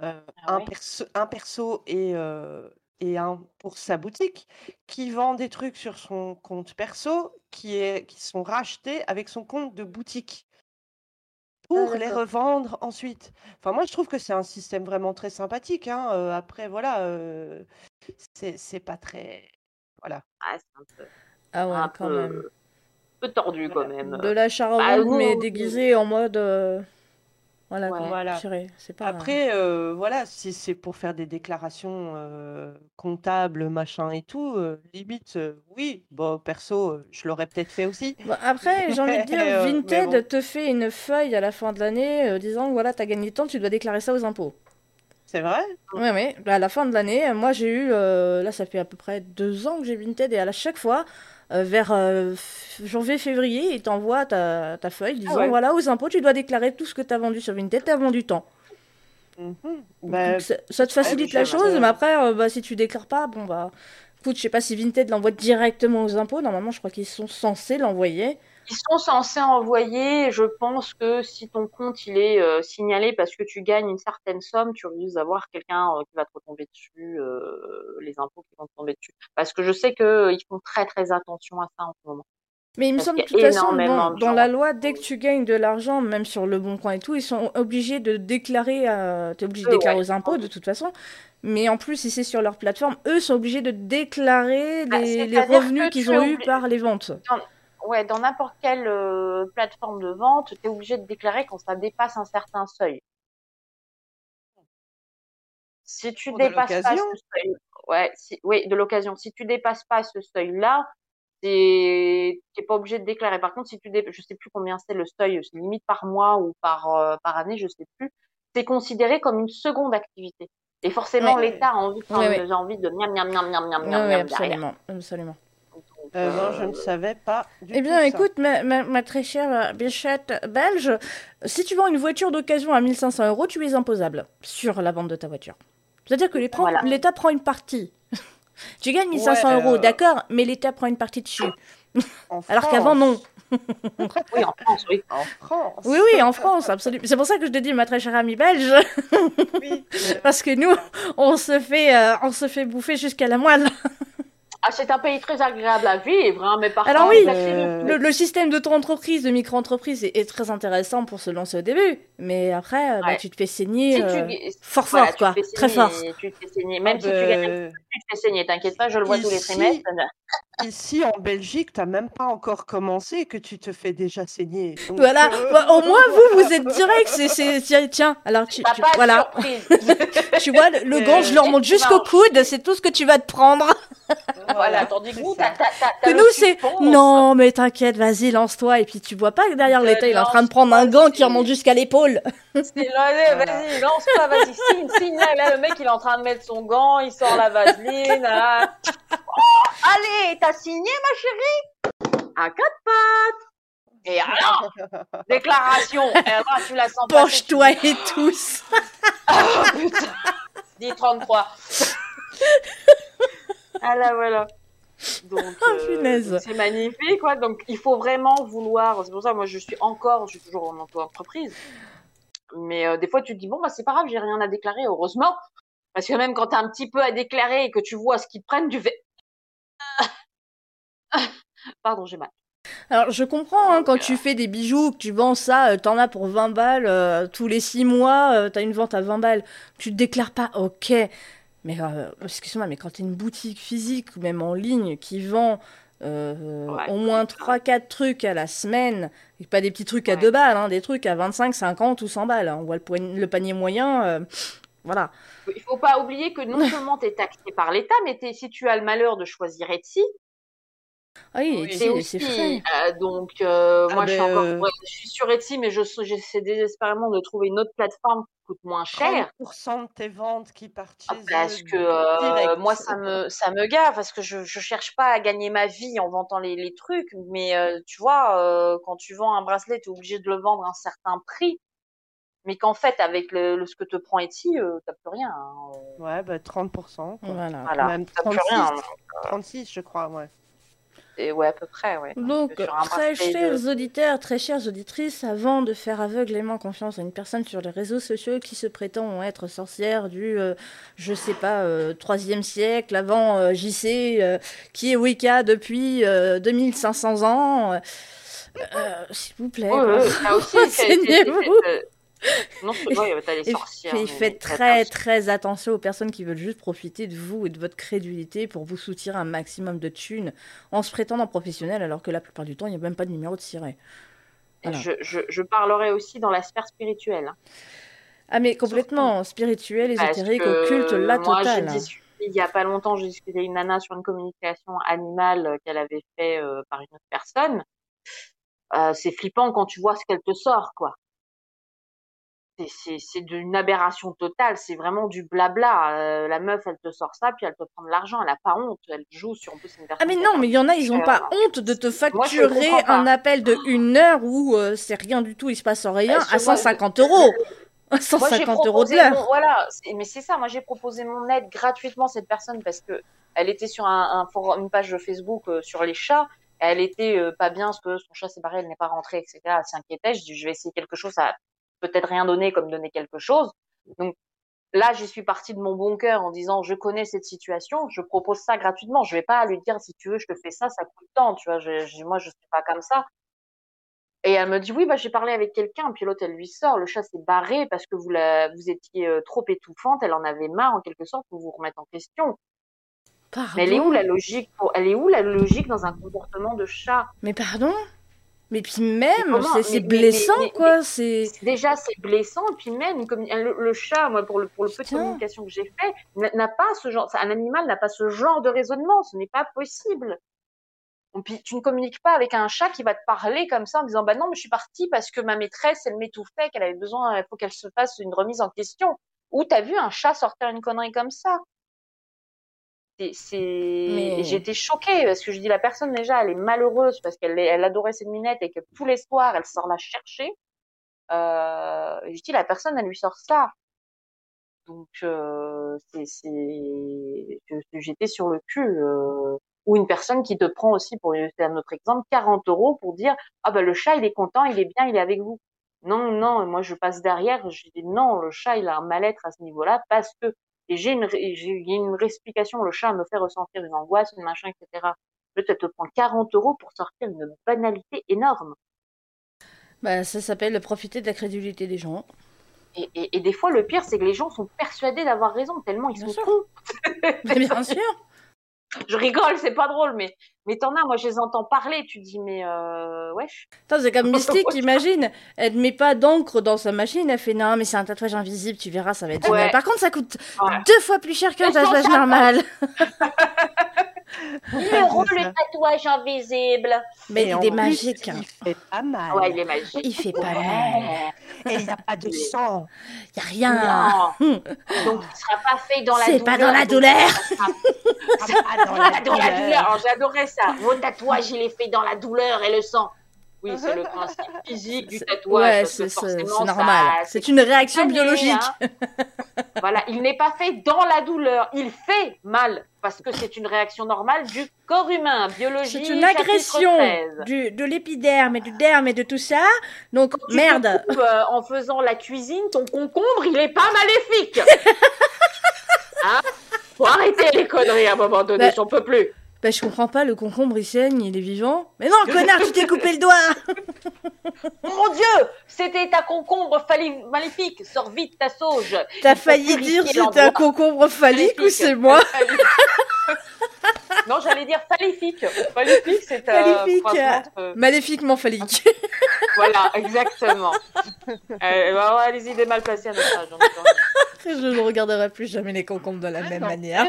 euh, Ah un, ouais. perso, un perso et, euh, et un pour sa boutique, qui vend des trucs sur son compte perso qui, est, qui sont rachetés avec son compte de boutique pour les revendre ensuite. Enfin, moi, je trouve que c'est un système vraiment très sympathique. hein. Euh, après, voilà, euh, c'est c'est pas très... Voilà. Ah, c'est un peu, Ah ouais, un quand peu, même. peu tordu quand même. De la char Bah, ronde, mais nous- déguisé en mode. Voilà, Ouais. Voilà. C'est pas. Après, euh, voilà, si c'est pour faire des déclarations euh, comptables, machin et tout, euh, limite, oui, bon, perso, je l'aurais peut-être fait aussi. Bon, après, j'ai envie de dire, Vinted bon. te fait une feuille à la fin de l'année disant voilà, t'as gagné tant, tu dois déclarer ça aux impôts. C'est vrai? Ouais, ouais. Bah, À la fin de l'année, moi j'ai eu, là ça fait à peu près deux ans que j'ai Vinted et à la- chaque fois, euh, vers euh, janvier-février, ils t'envoient ta, ta feuille disant ouais. voilà, aux impôts, tu dois déclarer tout ce que t'as vendu sur Vinted, t'as vendu tant. Mhm. Bah, Donc, ça, ça te facilite mais la chose, mais après, euh, bah, si tu déclares pas, bon bah. Écoute, je sais pas si Vinted l'envoie directement aux impôts. Normalement, je crois qu'ils sont censés l'envoyer. Ils sont censés envoyer, je pense que si ton compte il est euh, signalé parce que tu gagnes une certaine somme, tu risques d'avoir quelqu'un euh, qui va te retomber dessus, euh, les impôts qui vont te tomber dessus. Parce que je sais que euh, ils font très très attention à ça en ce moment. Mais il me Parce semble de toute façon, dans, la loi, dès que tu gagnes de l'argent, même sur le bon coin et tout, ils sont obligés de déclarer, euh, t'es obligé de déclarer aux impôts de toute façon. Mais en plus, si c'est sur leur plateforme, eux sont obligés de déclarer Bah, les, revenus qu'ils ont es eus par les ventes. Ouais, dans n'importe quelle euh, plateforme de vente, tu es obligé de déclarer quand ça dépasse un certain seuil. Si tu Pour de dépasses pas ce seuil, ouais, si, oui, de l'occasion. Si tu dépasses pas ce seuil-là, t'es pas obligé de déclarer. Par contre, si tu dé... je sais plus combien c'est le seuil, c'est limite par mois ou par euh, par année, je sais plus. C'est considéré comme une seconde activité. Et forcément, Ouais. l'État a envie, Ouais, ouais. envie de miam miam miam miam miam miam derrière. absolument, absolument. Euh, non, je euh, ne savais pas du Eh tout bien, ça. écoute, ma, ma, ma très chère bichette belge, si tu vends une voiture d'occasion à 1500 euros, tu es imposable sur la vente de ta voiture. C'est-à-dire que Voilà. l'État prend une partie. tu gagnes 1500 Ouais, euros, euh, d'accord, mais l'État prend une partie dessus. Alors qu'avant, non. Oui, en France, oui. En France. Oui, oui, en France, absolument. C'est pour ça que je te dis, ma très chère amie belge, Oui. Euh, parce que nous, on se fait, euh, on se fait bouffer jusqu'à la moelle. Ah, c'est un pays très agréable à vivre, hein, mais par Alors contre, oui, euh, Le, le système d'auto-entreprise, de micro-entreprise est, est très intéressant pour se lancer au début, mais après, euh, bah, tu te fais saigner si euh, tu, fort voilà, fort, quoi, très fort. Tu te fais saigner. Même ah, si tu gagnes, un bah, peu, tu te fais saigner. T'inquiète pas, je le vois tous les trimestres. Ici, en Belgique, t'as même pas encore commencé que tu te fais déjà saigner. Donc, Voilà, euh, Bah, au moins vous, vous êtes direct, c'est, tiens, tiens, alors tu, tu- voilà, tu vois, le, le gant, je le remonte jusqu'au coude, c'est tout ce que tu vas te prendre. voilà, tandis que t'as, t'as Que nous, c'est, non, mais t'inquiète, vas-y, lance-toi, et puis tu vois pas que derrière l'État, il est en train de prendre un gant qui remonte jusqu'à l'épaule. Vas-y, lance-toi, vas-y, signe, signe. Là, là, le mec, il est en train de mettre son gant, il sort la vaseline. allez, t'as signé, ma chérie? À quatre pattes. Et alors, déclaration. Et là, tu la sens Penche-toi et tous. Oh, putain. Dis 33. ah là, voilà. Donc, Oh, euh, c'est magnifique, quoi. Donc, il faut vraiment vouloir. C'est pour ça, moi, je suis encore, je suis toujours en auto-entreprise. Mais euh, des fois, tu te dis, bon, bah, c'est pas grave, j'ai rien à déclarer, heureusement. Parce que même quand t'as un petit peu à déclarer et que tu vois ce qu'ils prennent, tu fais. Pardon, j'ai mal. Alors, je comprends, hein, quand tu fais des bijoux, que tu vends ça, euh, t'en as pour 20 balles, euh, tous les 6 mois, euh, t'as une vente à 20 balles, tu te déclares pas, ok. Mais, euh, excuse-moi, mais quand t'as une boutique physique, ou même en ligne, qui vend euh, Ouais, au moins c'est 3-4 trucs à la semaine, et pas des petits trucs à Ouais. 2 balles, hein, des trucs à 25, 50 ou 100 balles. hein. On voit le, le panier moyen, euh, voilà. Il faut pas oublier que non seulement t'es taxé par l'État, mais t'es- si tu as le malheur de choisir Etsy, Ah oui, c'est frais. euh, donc, euh, Ah moi, je suis ben, encore, euh, ouais, je suis sur Etsy, mais je j'essaie désespérément de trouver une autre plateforme qui coûte moins cher. 30% de tes ventes qui partent Ah, Parce que euh, moi, ça me, ça me gave, parce que je, je cherche pas à gagner ma vie en vendant les, les trucs, mais euh, tu vois, euh, quand tu vends un bracelet, tu es obligé de le vendre à un certain prix, mais qu'en fait, avec le, le- ce que te prend Etsy, euh, t'as plus rien. hein. Ouais, bah 30%. quoi. Voilà. Voilà, Même t'as plus 36, rien. 36, je crois, ouais. Et ouais, à peu près, ouais. Donc, très de- chers auditeurs, très chères auditrices, avant de faire aveuglément confiance à une personne sur les réseaux sociaux qui se prétend être sorcière du, euh, je sais pas, euh, troisième siècle, avant euh, JC, euh, qui est Wicca depuis euh, 2500 ans, euh, euh, s'il vous plaît. Ça aussi, c'est- euh, Non, vrai, t'as les sorcières. et faites très très attention aux personnes qui veulent juste profiter de vous et de votre crédulité pour vous soutirer un maximum de thunes en se prétendant professionnel alors que la plupart du temps il n'y a même pas de numéro de siret. Voilà. Je, je, je parlerai aussi dans la sphère spirituelle. Ah mais complètement spirituel, Parce ésotérique, que occulte, la moi, totale. il y a pas longtemps, j'ai discuté avec une nana sur une communication animale qu'elle avait fait euh, par une autre personne. Euh, c'est flippant quand tu vois ce qu'elle te sort, quoi. C'est- d'une aberration totale, c'est vraiment du blabla. Euh, la meuf, elle te sort ça, puis elle te prend de l'argent, elle a pas honte, elle joue sur une Ah mais non, mais il y en a, ils ont Euh, pas honte de te facturer un appel de une heure où euh, c'est rien du tout, il se passe rien, à moi, 150 euros. Moi, j'ai 150 euros de l'heure. voilà, mais c'est ça. Moi, j'ai proposé mon aide gratuitement à cette personne parce que elle était sur un, un forum, une page de Facebook euh, sur les chats. Elle était euh, pas bien parce que son chat s'est barré, elle n'est pas rentrée, etc. Elle s'inquiétait. Je dis, je vais essayer quelque chose. A peut-être rien donné comme donner quelque chose. Donc là, j'y suis partie de mon bon cœur en disant, je connais cette situation, je propose ça gratuitement. Je vais pas lui dire, si tu veux, je te fais ça, ça coûte tant. Tu vois, je, je- moi, je suis pas comme ça. Et elle me dit oui, bah j'ai parlé avec quelqu'un. Puis l'autre, elle lui sort, le chat s'est barré parce que vous la, vous étiez euh, trop étouffante. Elle en avait marre en quelque sorte pour vous remettre en question. Mais elle est où la logique pour, elle est où la logique dans un comportement de chat? Mais pardon? Mais puis même, c'est blessant mais- mais- quoi, c'est... Déjà, c'est blessant. Et puis même, comme le, le chat, moi pour le pour le peu de Putain. communication que j'ai fait, n'a- pas ce genre. Un animal n'a pas ce genre de raisonnement. Ce n'est pas possible. Puis tu ne communiques pas avec un chat qui va te parler comme ça en disant bah non mais je suis partie parce que ma maîtresse elle m'étouffait qu'elle avait besoin il faut qu'elle se fasse une remise en question ou t'as vu un chat sortir une connerie comme ça? C'est Mais- j'étais choquée parce que je dis la personne déjà elle est malheureuse parce qu'elle elle adorait cette minette et que tous les soirs elle sort la chercher. Euh, je dis la personne elle lui sort ça. Donc euh, c'est j'étais sur le cul euh, ou une personne qui te prend aussi pour c'est un autre exemple 40 euros pour dire ah ben le chat il est content il est bien il est avec vous non non moi je passe derrière je dis non le chat il a un mal-être à ce niveau-là parce que et j'ai une une explication le chat me fait ressentir une angoisse une machin etc peut-être te prend 40 euros pour sortir une banalité énorme Bah ça s'appelle profiter de la crédulité des gens. et, et, et des fois le pire c'est que les gens sont persuadés d'avoir raison tellement ils Bien sont sûr. cons Mais bien sûr je rigole, c'est pas drôle, mais, mais t'en as, moi je les entends parler, tu dis, mais euh, wesh. C'est comme Mystique, imagine, elle ne met pas d'encre dans sa machine, elle fait non, mais c'est un tatouage invisible, tu verras, ça va être Ouais. Par contre, ça coûte Ouais. deux fois plus cher qu'un tatouage normal. C'est le ça. tatouage invisible. Mais en il est magique. hein. Il fait pas mal. Ouais, il est magique. Il fait pas mal. Et il n'y a pas de sang. Y a rien. Non. Donc, il sera pas fait dans la C'est douleur. pas dans la douleur. Ah, pas dans la douleur. douleur. Alors, J'adorais ça. Mon tatouage, il est fait dans la douleur et le sang. Oui, c'est le principe physique du tatouage. ouais, c'est normal. C'est une réaction biologique. hein. voilà, il n'est pas fait dans la douleur. Il fait mal parce que c'est une réaction normale du corps humain, biologie. C'est une agression 13. du, de l'épiderme et du derme et de tout ça. Donc, merde. coupes, euh, en faisant la cuisine, ton concombre, il est pas maléfique. hein? Faut arrêter les conneries à un moment donné, Bah, j'en peux plus. Bah, je comprends pas, le concombre il saigne, il est vivant. Mais non, connard, tu t'es coupé le doigt Mon Dieu, c'était ta concombre fali- maléfique. Sors vite ta sauge. T'as failli dire c'était un concombre phallique ou c'est moi non, j'allais dire phallifique. Phallique, c'est euh, Phallifique. euh, Maléfiquement phallique. Voilà, exactement. euh, bah, ouais, les idées mal placées à notre âge. Je ne regarderai plus jamais les concombres de la même non. manière.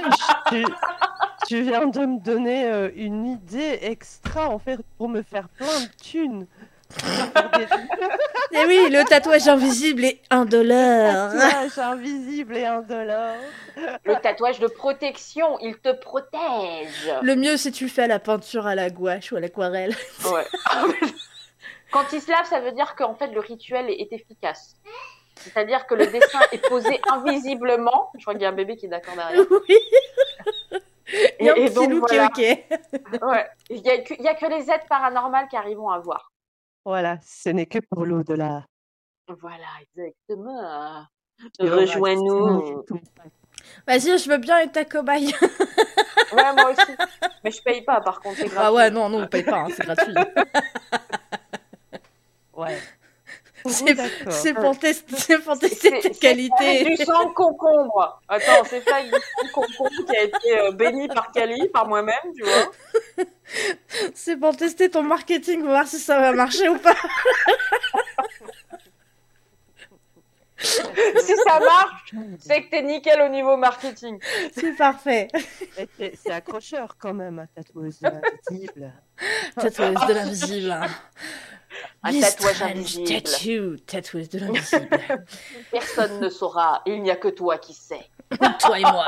tu, tu viens de me donner euh, une idée extra en fait pour me faire plein de thunes. Et Eh oui, le tatouage invisible est indolore. tatouages invisibles et indolores. Le tatouage de protection, il te protège. Le mieux, c'est tu le fais à la peinture, à la gouache ou à l'aquarelle. Ouais. Quand il se lave, ça veut dire qu'en fait le rituel est, est efficace. C'est-à-dire que le dessin est posé invisiblement. Je crois qu'il y a un bébé qui est d'accord derrière. Oui, Et, il y a un et donc qui voilà. est ok. Ouais. Il y a que, il y a que les aides paranormales qui arriveront à voir. Voilà, ce n'est que pour l'au-delà. Voilà, exactement. Rejoins-nous. Vas-y, je veux bien être ta cobaye. Ouais, moi aussi. Mais je paye pas, par contre, c'est gratuit. Ah ouais, non, non, on paye pas, hein, c'est gratuit. Ouais. C'est-. C'est pour, tester- c'est pour tester tes c'est qualités. Du sang concombre. Attends, c'est ça du concombre qui a été euh, béni par Kali, par moi-même, tu vois. C'est pour tester ton marketing, voir si ça va marcher ou pas. si ça marche, c'est que t'es nickel au niveau marketing. C'est parfait. C'est accrocheur quand même, un tatouage de l'invisible. Tatouage de l'invisible. Un tatouage invisible. Tattoo, tatouage de l'invisible. Personne ne saura. Il n'y a que toi qui sais. Toi et moi.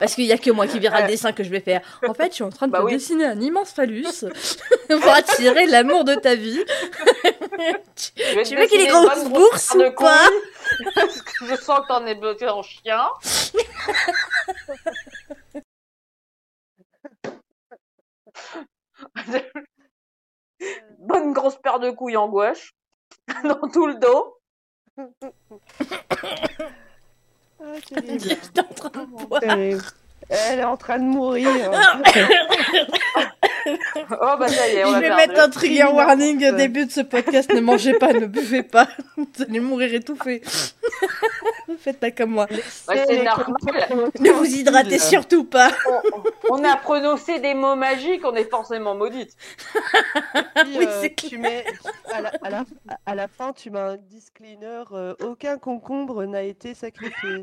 Parce qu'il y a que moi qui verra le dessin que je vais faire. En fait, je suis en train de Bah te oui. dessiner un immense phallus pour attirer l'amour de ta vie. tu tu veux qu'il ait paire de ou pas Parce que je sens que t'en es bloqué en chien. Bonne grosse paire de couilles en gouache. Dans tout le dos. Ah. Terrible. Elle est en train de mourir. Oh bah ça y est, on Je vais perdu. mettre un trigger warning au début de ce podcast. Ne mangez pas, ne buvez pas. Vous allez mourir étouffé. Ne faites pas comme moi. c'est normal. Ne vous hydratez surtout pas. On, on a prononcé des mots magiques, on est forcément maudite. Oui, euh, c'est tu mets à la, à, la, à la fin, tu mets un disclaimer euh, aucun concombre n'a été sacrifié.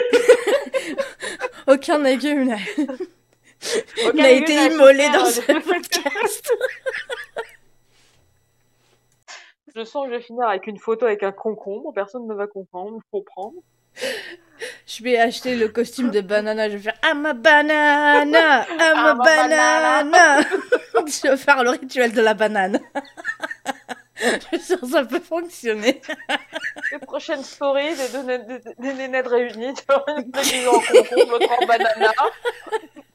Aucun légume n'a Aucun n'a été immolé dans de- ce podcast. Je sens que je vais finir avec une photo avec un concombre, personne ne va comprendre. comprendre. Je vais acheter le costume de banana. Je vais faire I'm a banana, a I'm a banana. Je vais faire le rituel de la banane. Je suis sûre que ça peut fonctionner. Les prochaines stories des deux réunies, tu vois, une en concombre, l'autre en banana,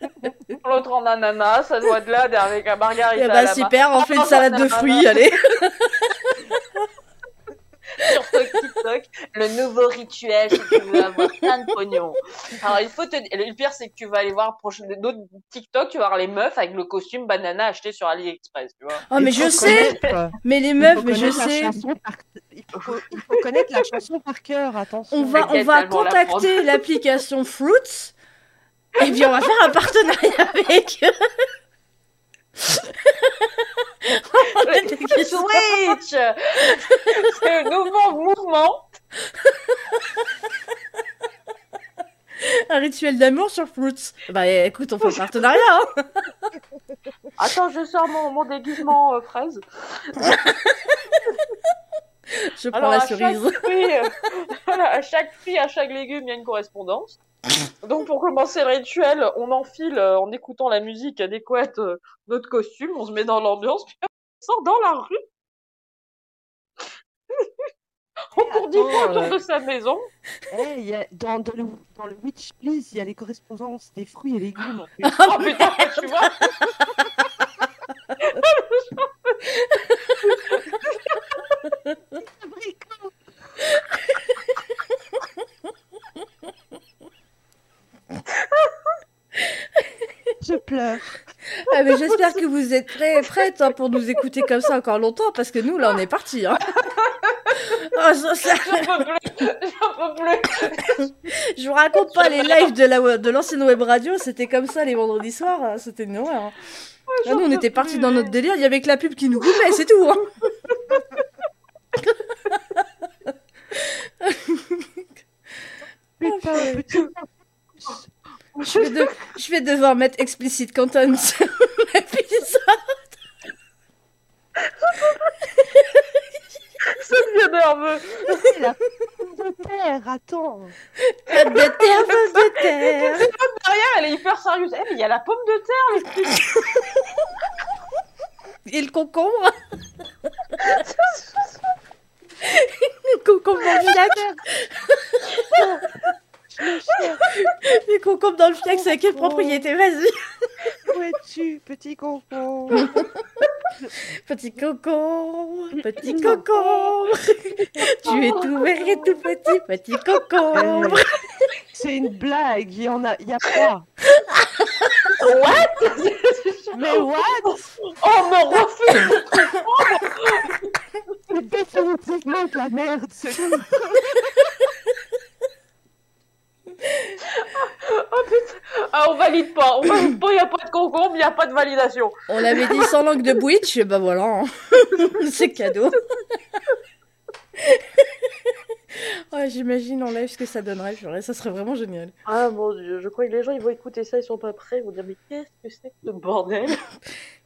l'autre en ananas, ça doit être là avec un margarita à bah super, on fait une Oh, salade de fruits, allez. sur TikTok, le nouveau rituel si tu veux avoir plein de pognon. Alors il faut te le pire c'est que tu vas aller voir d'autres TikTok, tu vas voir les meufs avec le costume banana acheté sur AliExpress, tu vois. Oh mais je sais, mais les meufs, mais je sais. par- Il faut, il faut connaître la chanson par cœur, attention. On va, on va contacter l'application Fruits et puis on va faire un partenariat avec eux. Switch C'est le nouveau mouvement. un rituel d'amour sur Fruits. Bah écoute, on fait un partenariat. Hein. Attends, je sors mon, mon déguisement euh, fraise. Je prends Alors, la à chaque, cerise. fruit, euh, voilà, à chaque fruit, à chaque légume, il y a une correspondance. Donc, pour commencer le rituel, on enfile euh, en écoutant la musique adéquate euh, notre costume, on se met dans l'ambiance, puis on sort dans la rue. On court dix fois attends, autour euh, de sa maison. Eh, il y a, dans, dans le, dans le Witch Please, il y a les correspondances des fruits et légumes. En. Oh putain, tu vois. Je pleure. Ah, mais j'espère que vous êtes prêts, prêtes hein, pour nous écouter comme ça encore longtemps, parce que nous, là, on est partis. Hein. Oh, ça- ça- J'en peux plus. J'en peux plus. Je vous raconte pas les lives de la de l'ancienne web radio, c'était comme ça les vendredis soirs, hein, c'était une horreur. hein. Ah, nous, on était partis dans notre délire, il y avait que la pub qui nous coupait, c'est tout. hein. Putain. Je vais, de- je vais devoir mettre explicit content sur l'épisode. Ça devient nerveux. La pomme de terre, attends. Pomme de terre, pomme de terre. Derrière, elle est hyper sérieuse. Eh, mais il y a la pomme de terre. les petits. Et le concombre. le concombre dans le fiac. Le concombre dans le fiac, c'est à quelle propriété Vas-y. Où es-tu, petit concombre Petit concombre, petit concombre. tu es tout vert et tout petit, petit concombre. C'est une blague, il y en a, il y a pas. What? Mais what? Oh, me refuse. C'est définitivement de la merde. Oh putain. Ah, on valide pas. On valide pas. Il n'y a pas de concombre. Il n'y a pas de validation. On l'avait dit sans langue de Bwitch, et bah voilà. hein. c'est cadeau. Ouais, j'imagine en live ce que ça donnerait, purée, ça serait vraiment génial. Ah mon dieu, je crois que les gens ils vont écouter ça, ils sont pas prêts, ils vont dire mais qu'est-ce que c'est que ce bordel?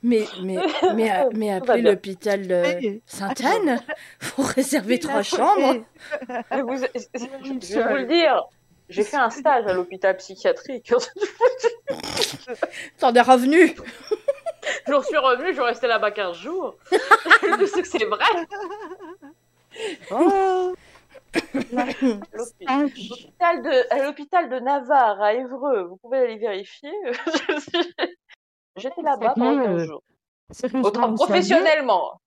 Mais, mais, mais, l'hôpital Sainte-Anne pour réserver trois chambres. Je, je vais vous le dire, j'ai fait un stage à l'hôpital psychiatrique. T'en es revenu. je suis revenue, je restée là-bas 15 jours. je sais que c'est vrai. Oh, l'hôpital de, à l'hôpital de Navarre à Évreux, vous pouvez aller vérifier. J'étais là-bas pendant 15 jours. Sérieusement, Autant professionnellement.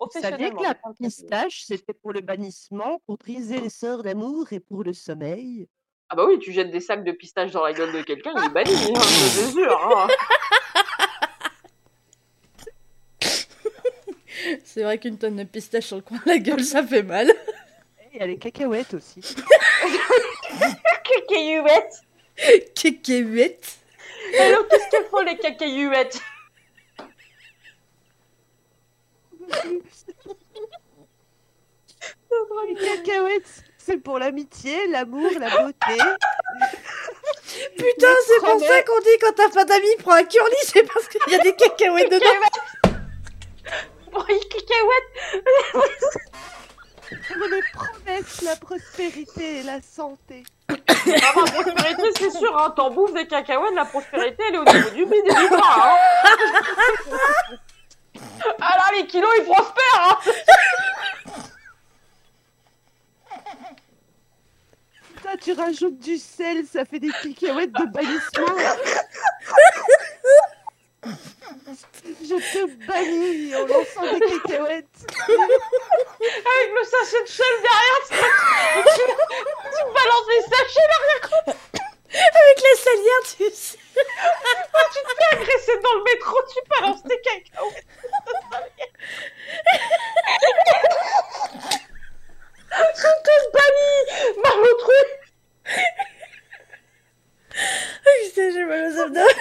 Vous saviez Professionnellement. que la pistache, c'était pour le bannissement, pour briser les sorts d'amour et pour le sommeil? Ah bah oui, tu jettes des sacs de pistache dans la gueule de quelqu'un, il est banni, hein, c'est sûr. hein. C'est vrai qu'une tonne de pistache sur le coin de la gueule, ça fait mal. Et il y a les cacahuètes aussi. Cacahuètes Kékéhuette. Alors qu'est-ce qu'elles font les cacahuètes? Les cacahuètes, c'est pour l'amitié, l'amour, la beauté. Putain, c'est pour ça qu'on dit quand t'as pas d'amis, prends un curly, c'est parce qu'il y a des cacahuètes dedans. Pour les cacahuètes Pour les promesses, la prospérité et la santé. Ah bah, prospérité, c'est sûr, hein. T'en bouffes des cacahuètes, la prospérité, elle est au niveau du bide et du bras, hein. Ah là, les kilos, ils prospèrent, hein. Putain, tu rajoutes du sel, ça fait des cacahuètes de bannissement. Je te bannis en lançant des cacahuètes. Avec le sachet de sel derrière, tu, tu, balances les sachets là, Avec la salière, tu sais. tu te fais agresser dans le métro, tu balances tes cacahuètes. Je te bannis, Marlotru. Putain, j'ai mal aux abdos.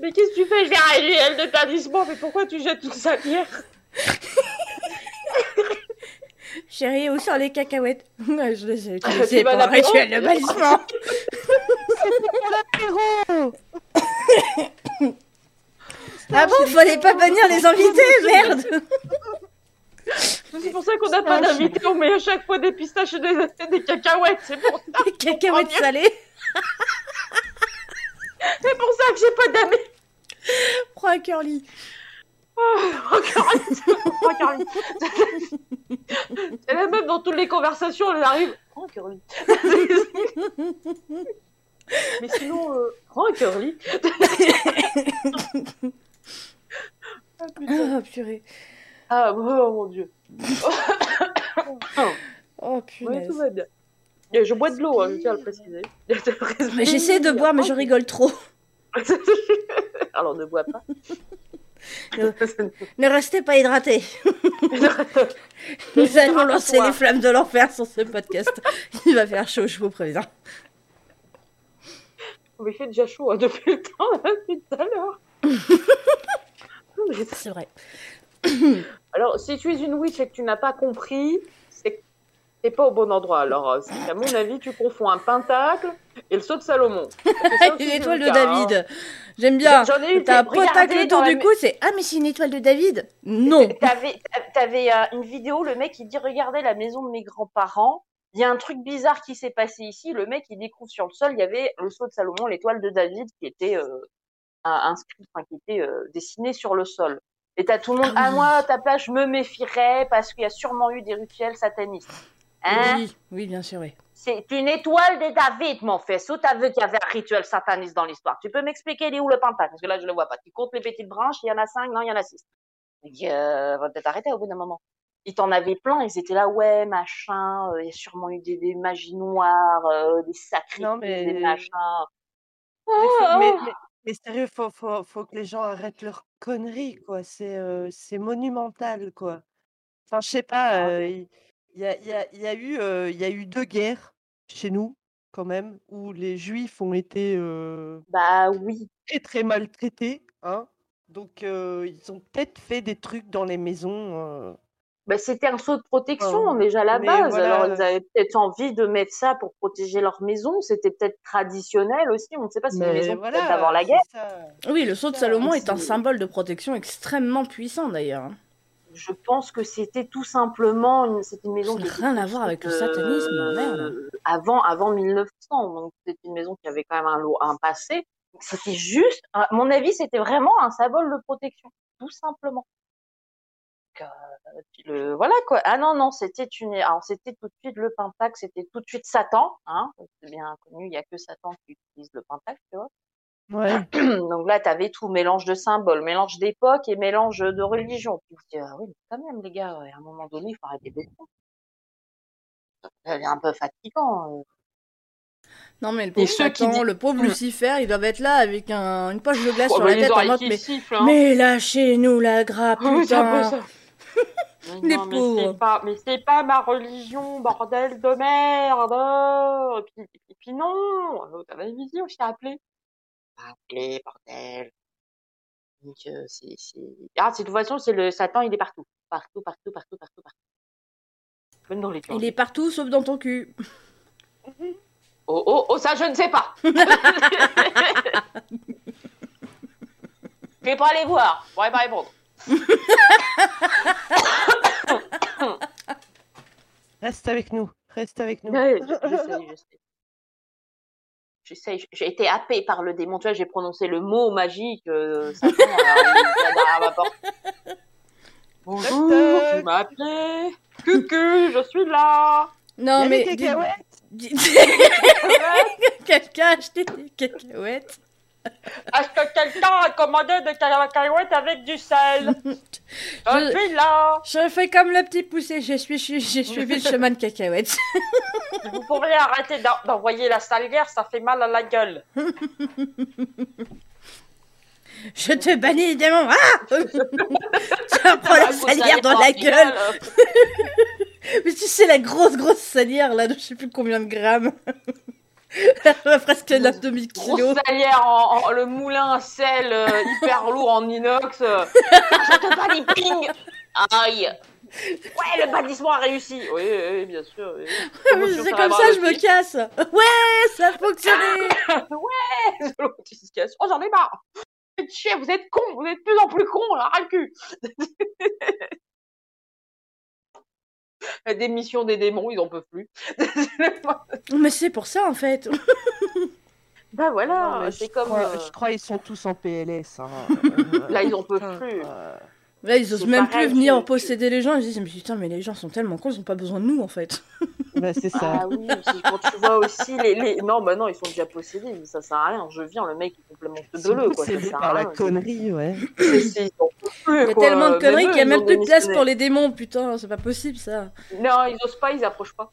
Mais qu'est-ce que tu fais? Je vais arrêter elle de tardissement, mais pourquoi tu jettes toute sa bière? Chérie, où sont les cacahuètes? Je les ai Tu utilisées pour un l'apéro rituel de bannissement. Apéro Ah bon, fallait pas bannir les invités, merde C'est pour ça qu'on n'a pas d'invité, on met à chaque fois des pistaches et des, et des cacahuètes, c'est pour ça. Les cacahuètes salées. C'est pour ça que j'ai pas d'amis. Prends un curly. Caroline. C'est la même dans toutes les conversations, elle arrive. Oh, Caroline. Mais sinon, euh... oh, Caroline. ah, putain. Ah, purée. Ah, oh, mon dieu. Oh, Ouais, punaise. tout va bien. Je bois de l'eau, hein, je tiens à le préciser. Mais j'essaie de boire, mais je rigole trop. Alors ne bois pas. Ne restez pas hydratés. Nous allons lancer les flammes de l'enfer sur ce podcast. Il va faire chaud, je vous préviens. Mais il fait déjà chaud hein, depuis le temps, là, depuis tout à l'heure. C'est vrai. Alors, si tu es une witch et que tu n'as pas compris, c'est que t'es pas au bon endroit. Alors, euh, qu'à mon avis, tu confonds un pentacle et le saut de Salomon. Une étoile de David. J'aime bien. J'en ai eu T'as un pentacle autour du cou, c'est Ah, mais c'est une étoile de David? Non T'avais, t'avais euh, une vidéo, le mec il dit regardez la maison de mes grands-parents. Il y a un truc bizarre qui s'est passé ici. Le mec il découvre sur le sol, il y avait le sceau de Salomon, l'étoile de David qui était euh, un- inscrit, enfin, qui était euh, dessiné sur le sol. Et t'as tout le monde. Ah Ah moi à ta place je me méfierais parce qu'il y a sûrement eu des rituels satanistes. Hein? Oui, oui, bien sûr, oui. C'est une étoile de David, mon fils. Où t'as vu qu'il y avait un rituel sataniste dans l'histoire? Tu peux m'expliquer il est où le pentacle Parce que là, je le vois pas. Tu comptes les petites branches, il y en a cinq, non, il y en a six. Euh, va peut-être arrêter au bout d'un moment. Ils t'en avaient plein, ils étaient là, ouais, machin, euh, il y a sûrement eu des, des magies noires, euh, des sacrifices, mais- des machins. Mais, mais. Mais- sérieux, faut, faut, faut que les gens arrêtent leurs conneries, quoi. C'est euh, c'est monumental, quoi. Enfin, je sais pas, Ah. euh, il il y, a, il y, a, il y, a eu, euh, il y a eu deux guerres chez nous, quand même, où les juifs ont été euh, Bah oui. très, très maltraités, hein. Donc, euh, ils ont peut-être fait des trucs dans les maisons. euh, Bah, c'était un saut de protection, Ouais. déjà à la Mais base. voilà. Alors, ils avaient peut-être envie de mettre ça pour protéger leur maison. C'était peut-être traditionnel aussi. On ne sait pas si les mais maisons voilà, peut-être avant la guerre. ça. Oui, le sceau de Salomon est un symbole de protection extrêmement puissant d'ailleurs. Je pense que c'était tout simplement une, c'était une maison Ça qui était rien à voir avec le satanisme, euh, merde. Avant, avant 1900. Donc, c'était une maison qui avait quand même un, lot- un passé. C'était juste, à mon avis, c'était vraiment un symbole de protection. Tout simplement. Euh, puis le, voilà quoi. Ah non, non, c'était une, alors c'était tout de suite le pentacle, c'était tout de suite Satan, hein. C'est bien connu, il y a que Satan qui utilise le pentacle, tu vois. Ouais. Donc là, tu avais tout, mélange de symboles, mélange d'époque et mélange de religion. Tu te dis, ah oui, mais quand même, les gars, à un moment donné, il faut arrêter de faire. Ça devient un peu fatigant. euh. Non mais le pauvre ceux qui Satan, dit- le pauvre Mm. Lucifer, ils doivent être là avec un- une poche de glace Oh, sur bah, la tête en mode mais, hein. mais lâchez-nous la grappe, c'est putain ça. Mais Les non, mais c'est pas, mais c'est pas ma religion, bordel de merde. Et puis, et puis non, t'as la vision, je t'ai appelé. Appelé, bordel. Donc, euh, c'est, c'est... Ah, c'est- de toute façon, c'est le Satan, il est partout. Partout, partout, partout, partout, partout. Même dans les Il est partout sauf dans ton cul. Oh, oh, oh, ça, je ne sais pas. je vais pas aller voir. Je pourrais pas répondre. Reste avec nous. Reste avec nous. Ouais, je, je sais, je sais. J'essaye, j'ai été happée par le démon. Tu vois, j'ai prononcé le mot magique. Euh, derrière ma porte. Bonjour, tu m'as appelé. Cucu, je suis là. Non mais des cacahuètes quelqu'un a acheté des cacahuètes. Est-ce que quelqu'un a commandé des cacahuètes avec du sel Je suis là. Je fais comme le petit poussé, j'ai suivi le chemin de cacahuètes. Vous pourriez arrêter d'en- d'envoyer la salière, ça fait mal à la gueule. Je te bannis, démon Ah Tu vas prendre la Ah, salière dans la gueule. Mais tu sais, la grosse, grosse salière, là, de je sais plus combien de grammes. Presque un demi-kilo. Grosse salière en, en- le moulin à sel euh, hyper lourd en inox. euh. Je te bannis, ping Aïe Ouais, le bannissement a réussi Oui, oui, bien sûr. oui. C'est comme ça, je me casse. Ouais, ça a fonctionné. Notification. Oh, j'en ai marre Vous êtes chier, vous êtes cons, vous êtes de plus en plus cons, là, ras le cul La démission des démons, ils en peuvent plus. Mais c'est pour ça, en fait. bah voilà, c'est comme... crois, euh, je crois ils sont tous en PLS. hein. Là, ils en peuvent plus. euh, Là, ils osent même pareil, plus venir posséder les gens. Ils se disent, mais putain, mais les gens sont tellement cons, ils ont pas besoin de nous, en fait. Bah, c'est ça. Ah oui, quand tu vois aussi les, les... Non, bah non, ils sont déjà possédés, mais ça sert à rien. Je viens, le mec est complètement teubeleux, quoi. Ça sert par à la rien. connerie, ouais. Ils plus, Il y a quoi. tellement de conneries qu'il y a même plus de place pour les démons, putain, c'est pas possible, ça. Non, ils osent pas, ils approchent pas.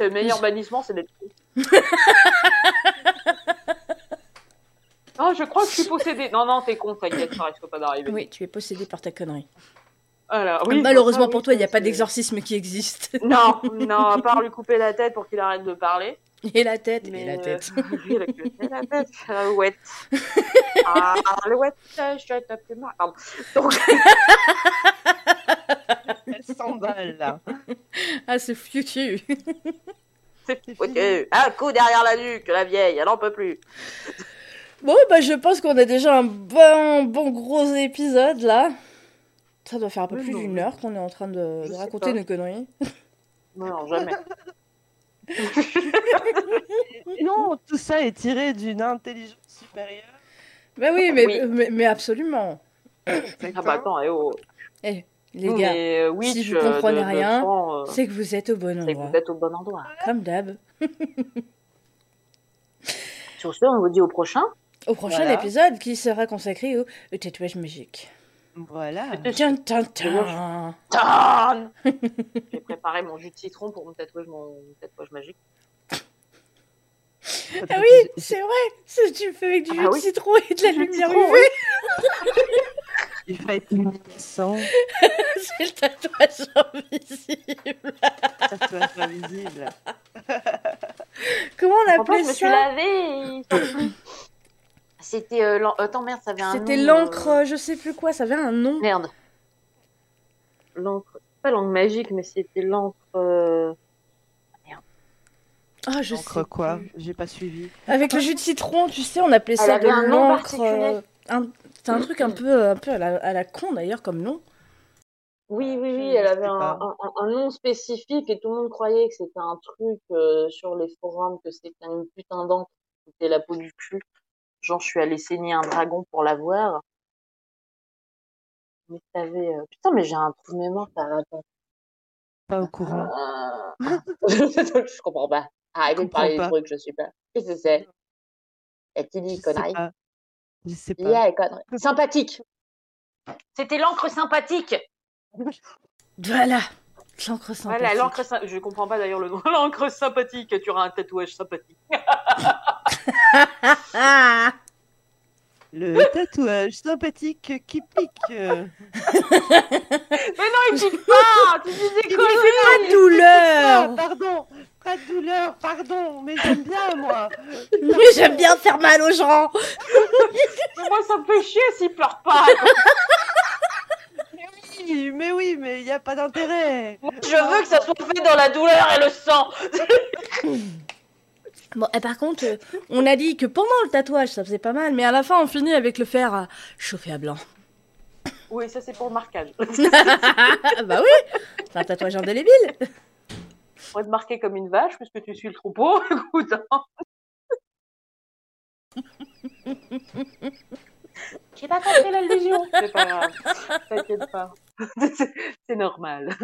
Le meilleur bannissement, c'est d'être Ah, je crois que je suis possédée. Non, non, t'es con, t'inquiète, ça risque pas d'arriver. Oui, tu es possédé par ta connerie. Voilà, oui, Malheureusement ça, pour toi, il n'y a pas d'exorcisme qui existe. Non, non, à part lui couper la tête pour qu'il arrête de parler. Et la tête, Mais et la euh, tête. oui, la queue, et la tête, alouette. Ah, alouette, je t'ai plus mal. Pardon. Donc, Elle s'emballe, là. Ah, c'est futur. c'est fini. Un coup derrière la nuque, la vieille, elle en peut plus. Bon, bah, je pense qu'on a déjà un bon, bon gros épisode, là. Ça doit faire un peu Oui, plus d'une heure qu'on est en train de, Je raconter nos conneries. Non, jamais. Non, tout ça est tiré d'une intelligence supérieure. Bah oui, mais, Oui. mais, mais absolument. Ah bah attends, eh oh. Les Nous, gars, euh, Witch, si vous euh, comprenez de- rien, euh, c'est que vous êtes au bon c'est que endroit. vous êtes au bon endroit. Comme d'hab. Sur ce, on vous dit au prochain. Au prochain Voilà. épisode qui sera consacré au, tatouage magique. Voilà. Tiens, tiens, tiens. Tan J'ai préparé mon jus de citron pour mon tatouage, mon tatouage magique. Ah oui, c'est vrai. Si tu fais avec du Ah jus de oui. citron et de la lumière UV, Il va être luminescent, c'est le tatouage invisible. tatouage invisible. Comment on plus, appelait je me suis ça lavé et il sort plus. C'était. Euh, l'en- Attends, merde, ça avait un nom. C'était l'encre, euh, je sais plus quoi, ça avait un nom. Merde. L'encre. Pas l'encre magique, mais c'était l'encre. euh, Ah, je sais. Encre quoi plus. J'ai pas suivi. Avec le jus de citron, tu sais, on appelait Elle ça de l'encre. un- C'est un truc un peu, un peu à, la, à la con d'ailleurs comme nom. Oui, oui, oui, Je elle avait un, nom spécifique et tout le monde croyait que c'était un truc euh, sur les forums, que c'était une putain d'encre, que c'était la peau du cul. Genre, je suis allée saigner un dragon pour l'avoir. Mais t'avais... euh, Putain, mais j'ai un trou de mémoire, t'as. Pas au courant. Euh, je comprends pas. Arrêtez de comprends parler des trucs, je sais pas. Qu'est-ce que c'est? Et qui dit connerie? Je sais pas. Yeah, connerie. Sympathique. C'était l'encre sympathique. Voilà, l'encre sympathique. Voilà, l'encre Je comprends pas d'ailleurs le nom. L'encre sympathique. Tu auras un tatouage sympathique. Le tatouage sympathique qui pique. euh. Mais non, il pique pas Tu dis des Il pas conneries de douleur pardon, pas de douleur, pardon, mais j'aime bien moi. Mais j'aime bien faire mal aux gens Mais moi, ça me fait chier s'il pleure pas Oui, mais oui, mais il n'y a pas d'intérêt. Moi, Je veux que ça soit fait dans la douleur et le sang Bon, et par contre, euh, on a dit que pendant le tatouage, ça faisait pas mal, mais à la fin, on finit avec le fer à chauffer à blanc. Oui, ça c'est pour le marquage. bah oui C'est un tatouage indélébile Pour être marqué comme une vache, puisque tu suis le troupeau, écoute. hein. J'ai pas compris l'allusion. C'est pas grave. T'inquiète pas. C'est- C'est normal.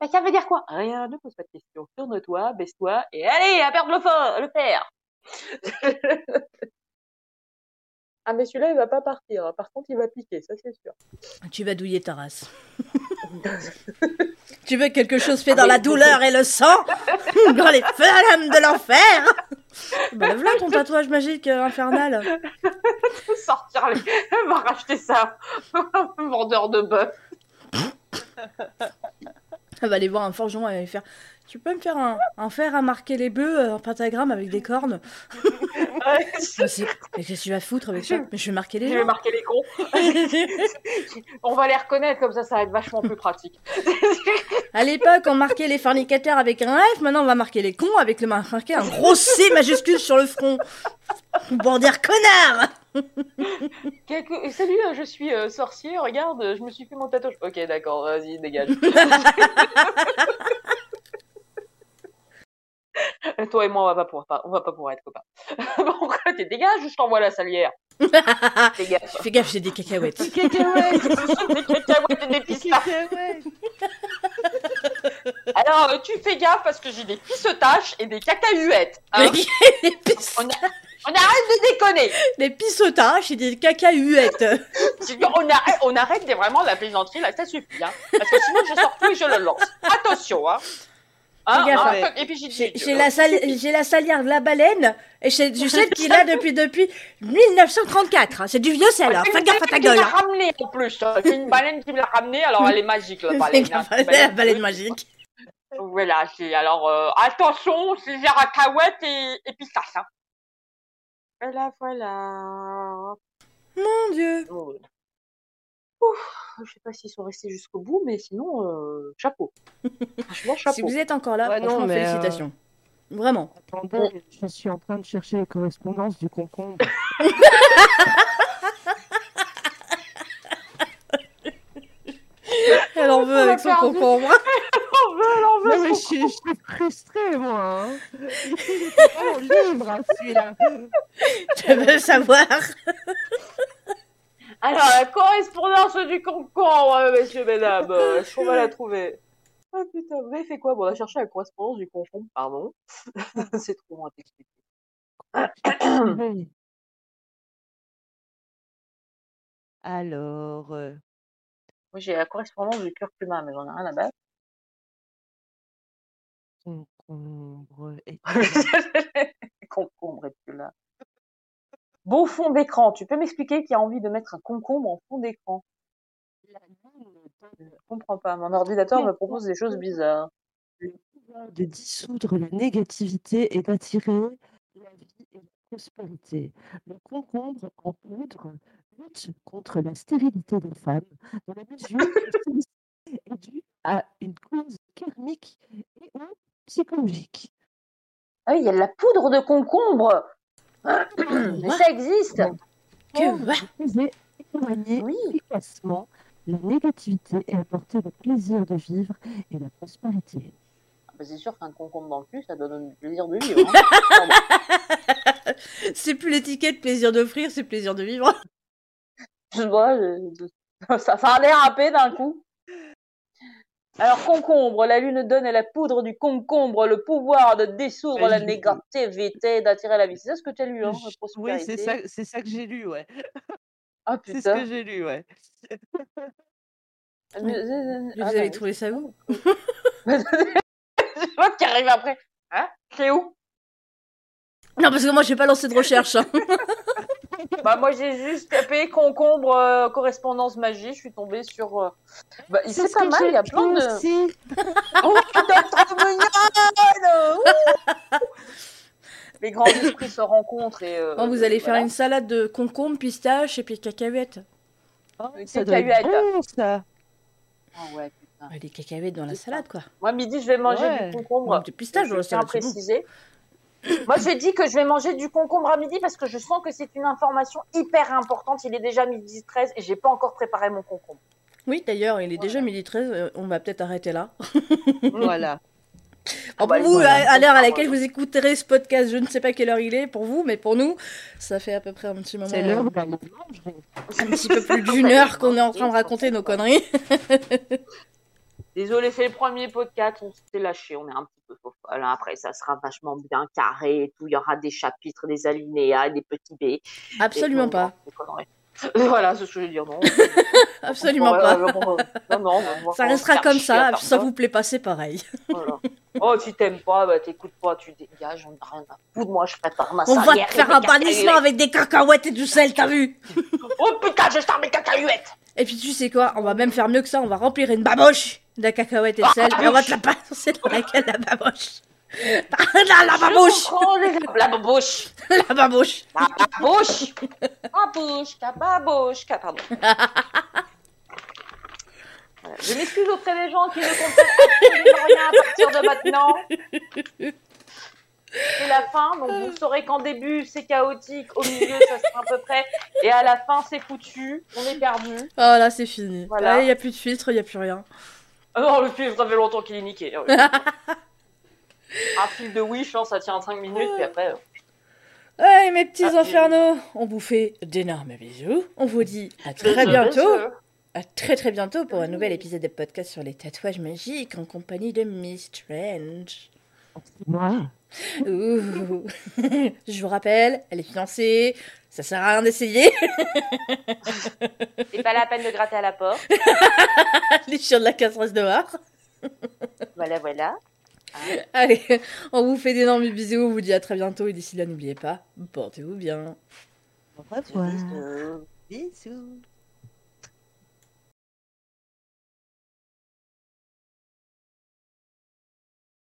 Mais ça veut dire quoi? Rien, ne pose pas de questions. Tourne-toi, baisse-toi et allez, à perdre le, feu, le fer Ah, mais celui-là, il va pas partir. Par contre, il va piquer, ça c'est sûr. Tu vas douiller ta race. tu veux quelque chose fait dans la douleur et le sang Dans les flammes de l'enfer Bah voilà ton tatouage magique euh, infernal. Sortir les... Elle va racheter ça. Vendeur de bœuf. Elle va aller voir un forgeron elle va faire Tu peux me faire un, un fer à marquer les bœufs, euh, un pentagramme avec des cornes Ouais, c'est- Mais qu'est-ce que tu vas foutre avec ça Mais je vais marquer les Je vais marquer les cons. On va les reconnaître comme ça, ça va être vachement plus pratique. À l'époque, on marquait les fornicateurs avec un F, maintenant on va marquer les cons avec le marqué un gros C majuscule sur le front. Pour dire connard Quelque- Salut, euh, je suis euh, sorcier, regarde, je me suis fait mon tatouage. Ok, d'accord, vas-y, dégage. Toi et moi, on va pas pouvoir, on va pas pouvoir être copains. bon, ok, dégage, je t'envoie la salière? Fais gaffe. Fais gaffe, j'ai des cacahuètes. Des cacahuètes des cacahuètes et des cacahuètes Alors, tu fais gaffe parce que j'ai des pissetaches et des cacahuètes. hein. des, on, on arrête de déconner. des pissotaches et des cacahuètes. On arrête, on arrête vraiment la plaisanterie, là, ça suffit. Hein. Parce que sinon, je sors tout et je le lance. Attention, hein. Fais gaffe, hein, ouais. Et puis j'ai J'ai dit- j'ai la, sal- j'ai la salière de la baleine et je je sais qu'il a depuis, depuis 1934. hein. C'est du vieux sel, hein. C'est Fais gaffe à ta gueule. l'a hein. ramené en plus. C'est une baleine qui me l'a ramené, alors elle est magique la baleine. hein. la baleine magique. Voilà, c'est alors euh, attention, c'est cacahuètes et, et pistaches. Hein. Voilà, voilà. Mon dieu. Oh. Ouf, je sais pas s'ils sont restés jusqu'au bout, mais sinon, euh, chapeau. Franchement, Si chapeau. vous êtes encore là, Ouais, non, mais, euh, félicitations. Vraiment. Attendez, je suis en train de chercher les correspondances du concombre. Elle en veut avec son perdu. concombre. On veut, on veut Non, mais je suis, je suis frustrée, moi. Hein. Il était pas libre, hein, celui-là. Je veux le savoir. Alors, la correspondance du concombre, euh, messieurs, mesdames, euh, qu'on va la trouver Ah putain, vous avez fait quoi? Bon, on a cherché la correspondance du concombre, pardon. C'est trop long à t'expliquer. Alors, euh, Moi, j'ai la correspondance du curcuma, mais j'en ai rien à battre. concombre et concombre plus là? Beau fond d'écran. Tu peux m'expliquer qui a envie de mettre un concombre en fond d'écran? Je comprends pas. Mon ordinateur me propose des choses bizarres. le pouvoir de dissoudre la négativité et d'attirer la vie et la prospérité. Le concombre en poudre lutte contre la stérilité des femmes dans la mesure où est due à une cause karmique et ou psychologique. Ah oui, il y a de la poudre de concombre. Mais ça existe. Que va Faisait éloigner Oui. efficacement la négativité et apporter le plaisir de vivre et la prospérité. Ah bah, c'est sûr qu'un concombre dans le cul, ça donne le plaisir de vivre. hein. C'est plus l'étiquette plaisir d'offrir, c'est plaisir de vivre. Je vois, je- je- ça, ça a l'air râpé d'un coup. Alors, concombre, la lune donne à la poudre du concombre le pouvoir de dissoudre la je- négativité, d'attirer la vie. C'est ça ce que tu as lu, hein, Oui, c'est ça, c'est ça que j'ai lu, ouais. Ah C'est ce putain. que j'ai lu, ouais. Ah, mais- vous ah, avez bah, trouvé ça où? C'est moi qui arrive après. Hein? C'est où? Non, parce que moi, j'ai pas lancé de recherche. hein. Bah moi j'ai juste tapé concombre euh, correspondance magie, je suis tombée sur. euh, Bah, c'est ce pas mal, il y a plein de. aussi. Oh, Les grands esprits se rencontrent et. euh, Oh, vous allez faire voilà. une salade de concombre, pistache et puis cacahuètes. Oh, Une ça doit être cacahuète. bon, ça. Ah ouais, putain. Des cacahuètes dans la salade, quoi. Moi midi je vais manger Ouais. du concombre. Des pistaches dans la salade, bon. Moi, je dis que je vais manger du concombre à midi parce que je sens que c'est une information hyper importante. Il est déjà midi 13 et j'ai pas encore préparé mon concombre. Oui, d'ailleurs, il est déjà midi 13, euh, on va peut-être arrêter là. Voilà. Alors, bah, pour vous, voilà. à, à l'heure à laquelle vous écouterez ce podcast, je ne sais pas quelle heure il est pour vous, mais pour nous, ça fait à peu près un petit moment, C'est euh, l'heure manger. un petit peu plus d'une heure qu'on est en train de raconter nos conneries. Désolé, c'est le premier podcast, on s'est lâché, on est un petit peu faux. Après, ça sera vachement bien carré et tout. Il y aura des chapitres, des alinéas, des petits B. Absolument pas. Voilà, c'est ce que je veux dire, non. Absolument pas. non, non, Ça restera comme ça, ça vous plaît pas, c'est pareil. Voilà. Oh, si t'aimes pas, bah t'écoutes pas, tu dégages, on n'a rien à foutre. Moi, je prépare ma On va te faire un bannissement avec des cacahuètes et du sel, t'as vu? Oh putain, je sors mes cacahuètes. Et puis tu sais quoi, on va même faire mieux que ça, on va remplir une baboche de cacahuètes et de sel, et on va te la balancer dans laquelle la baboche. la, la babouche La babouche La babouche La babouche Babouche, la babouche, la- pardon. Je m'excuse auprès des gens qui ne comprennent absolument rien à partir de maintenant. C'est la fin, donc vous saurez qu'en début c'est chaotique, au milieu ça sera à peu près, et à la fin c'est foutu, on est perdu. Oh là, c'est fini. Voilà. Il y a plus de filtre, il y a plus rien. Ah non, le film, ça fait longtemps qu'il est niqué. Ah oui. Un film de Wish, hein, ça tient 5 minutes, puis après. euh, Allez, mes petits Ah, infernaux, on vous fait d'énormes bisous. On vous dit à très bientôt. À très très bientôt pour un nouvel épisode de podcast sur les tatouages magiques en compagnie de Miss Strange. Ouh. Je vous rappelle, elle est fiancée, ça sert à rien d'essayer. C'est pas la peine de gratter à la porte. Les chiens de la casse restent dehors. Voilà, voilà. Allez, on vous fait d'énormes bisous, on vous dit à très bientôt et d'ici là n'oubliez pas, portez-vous bien. Au revoir. Bisous.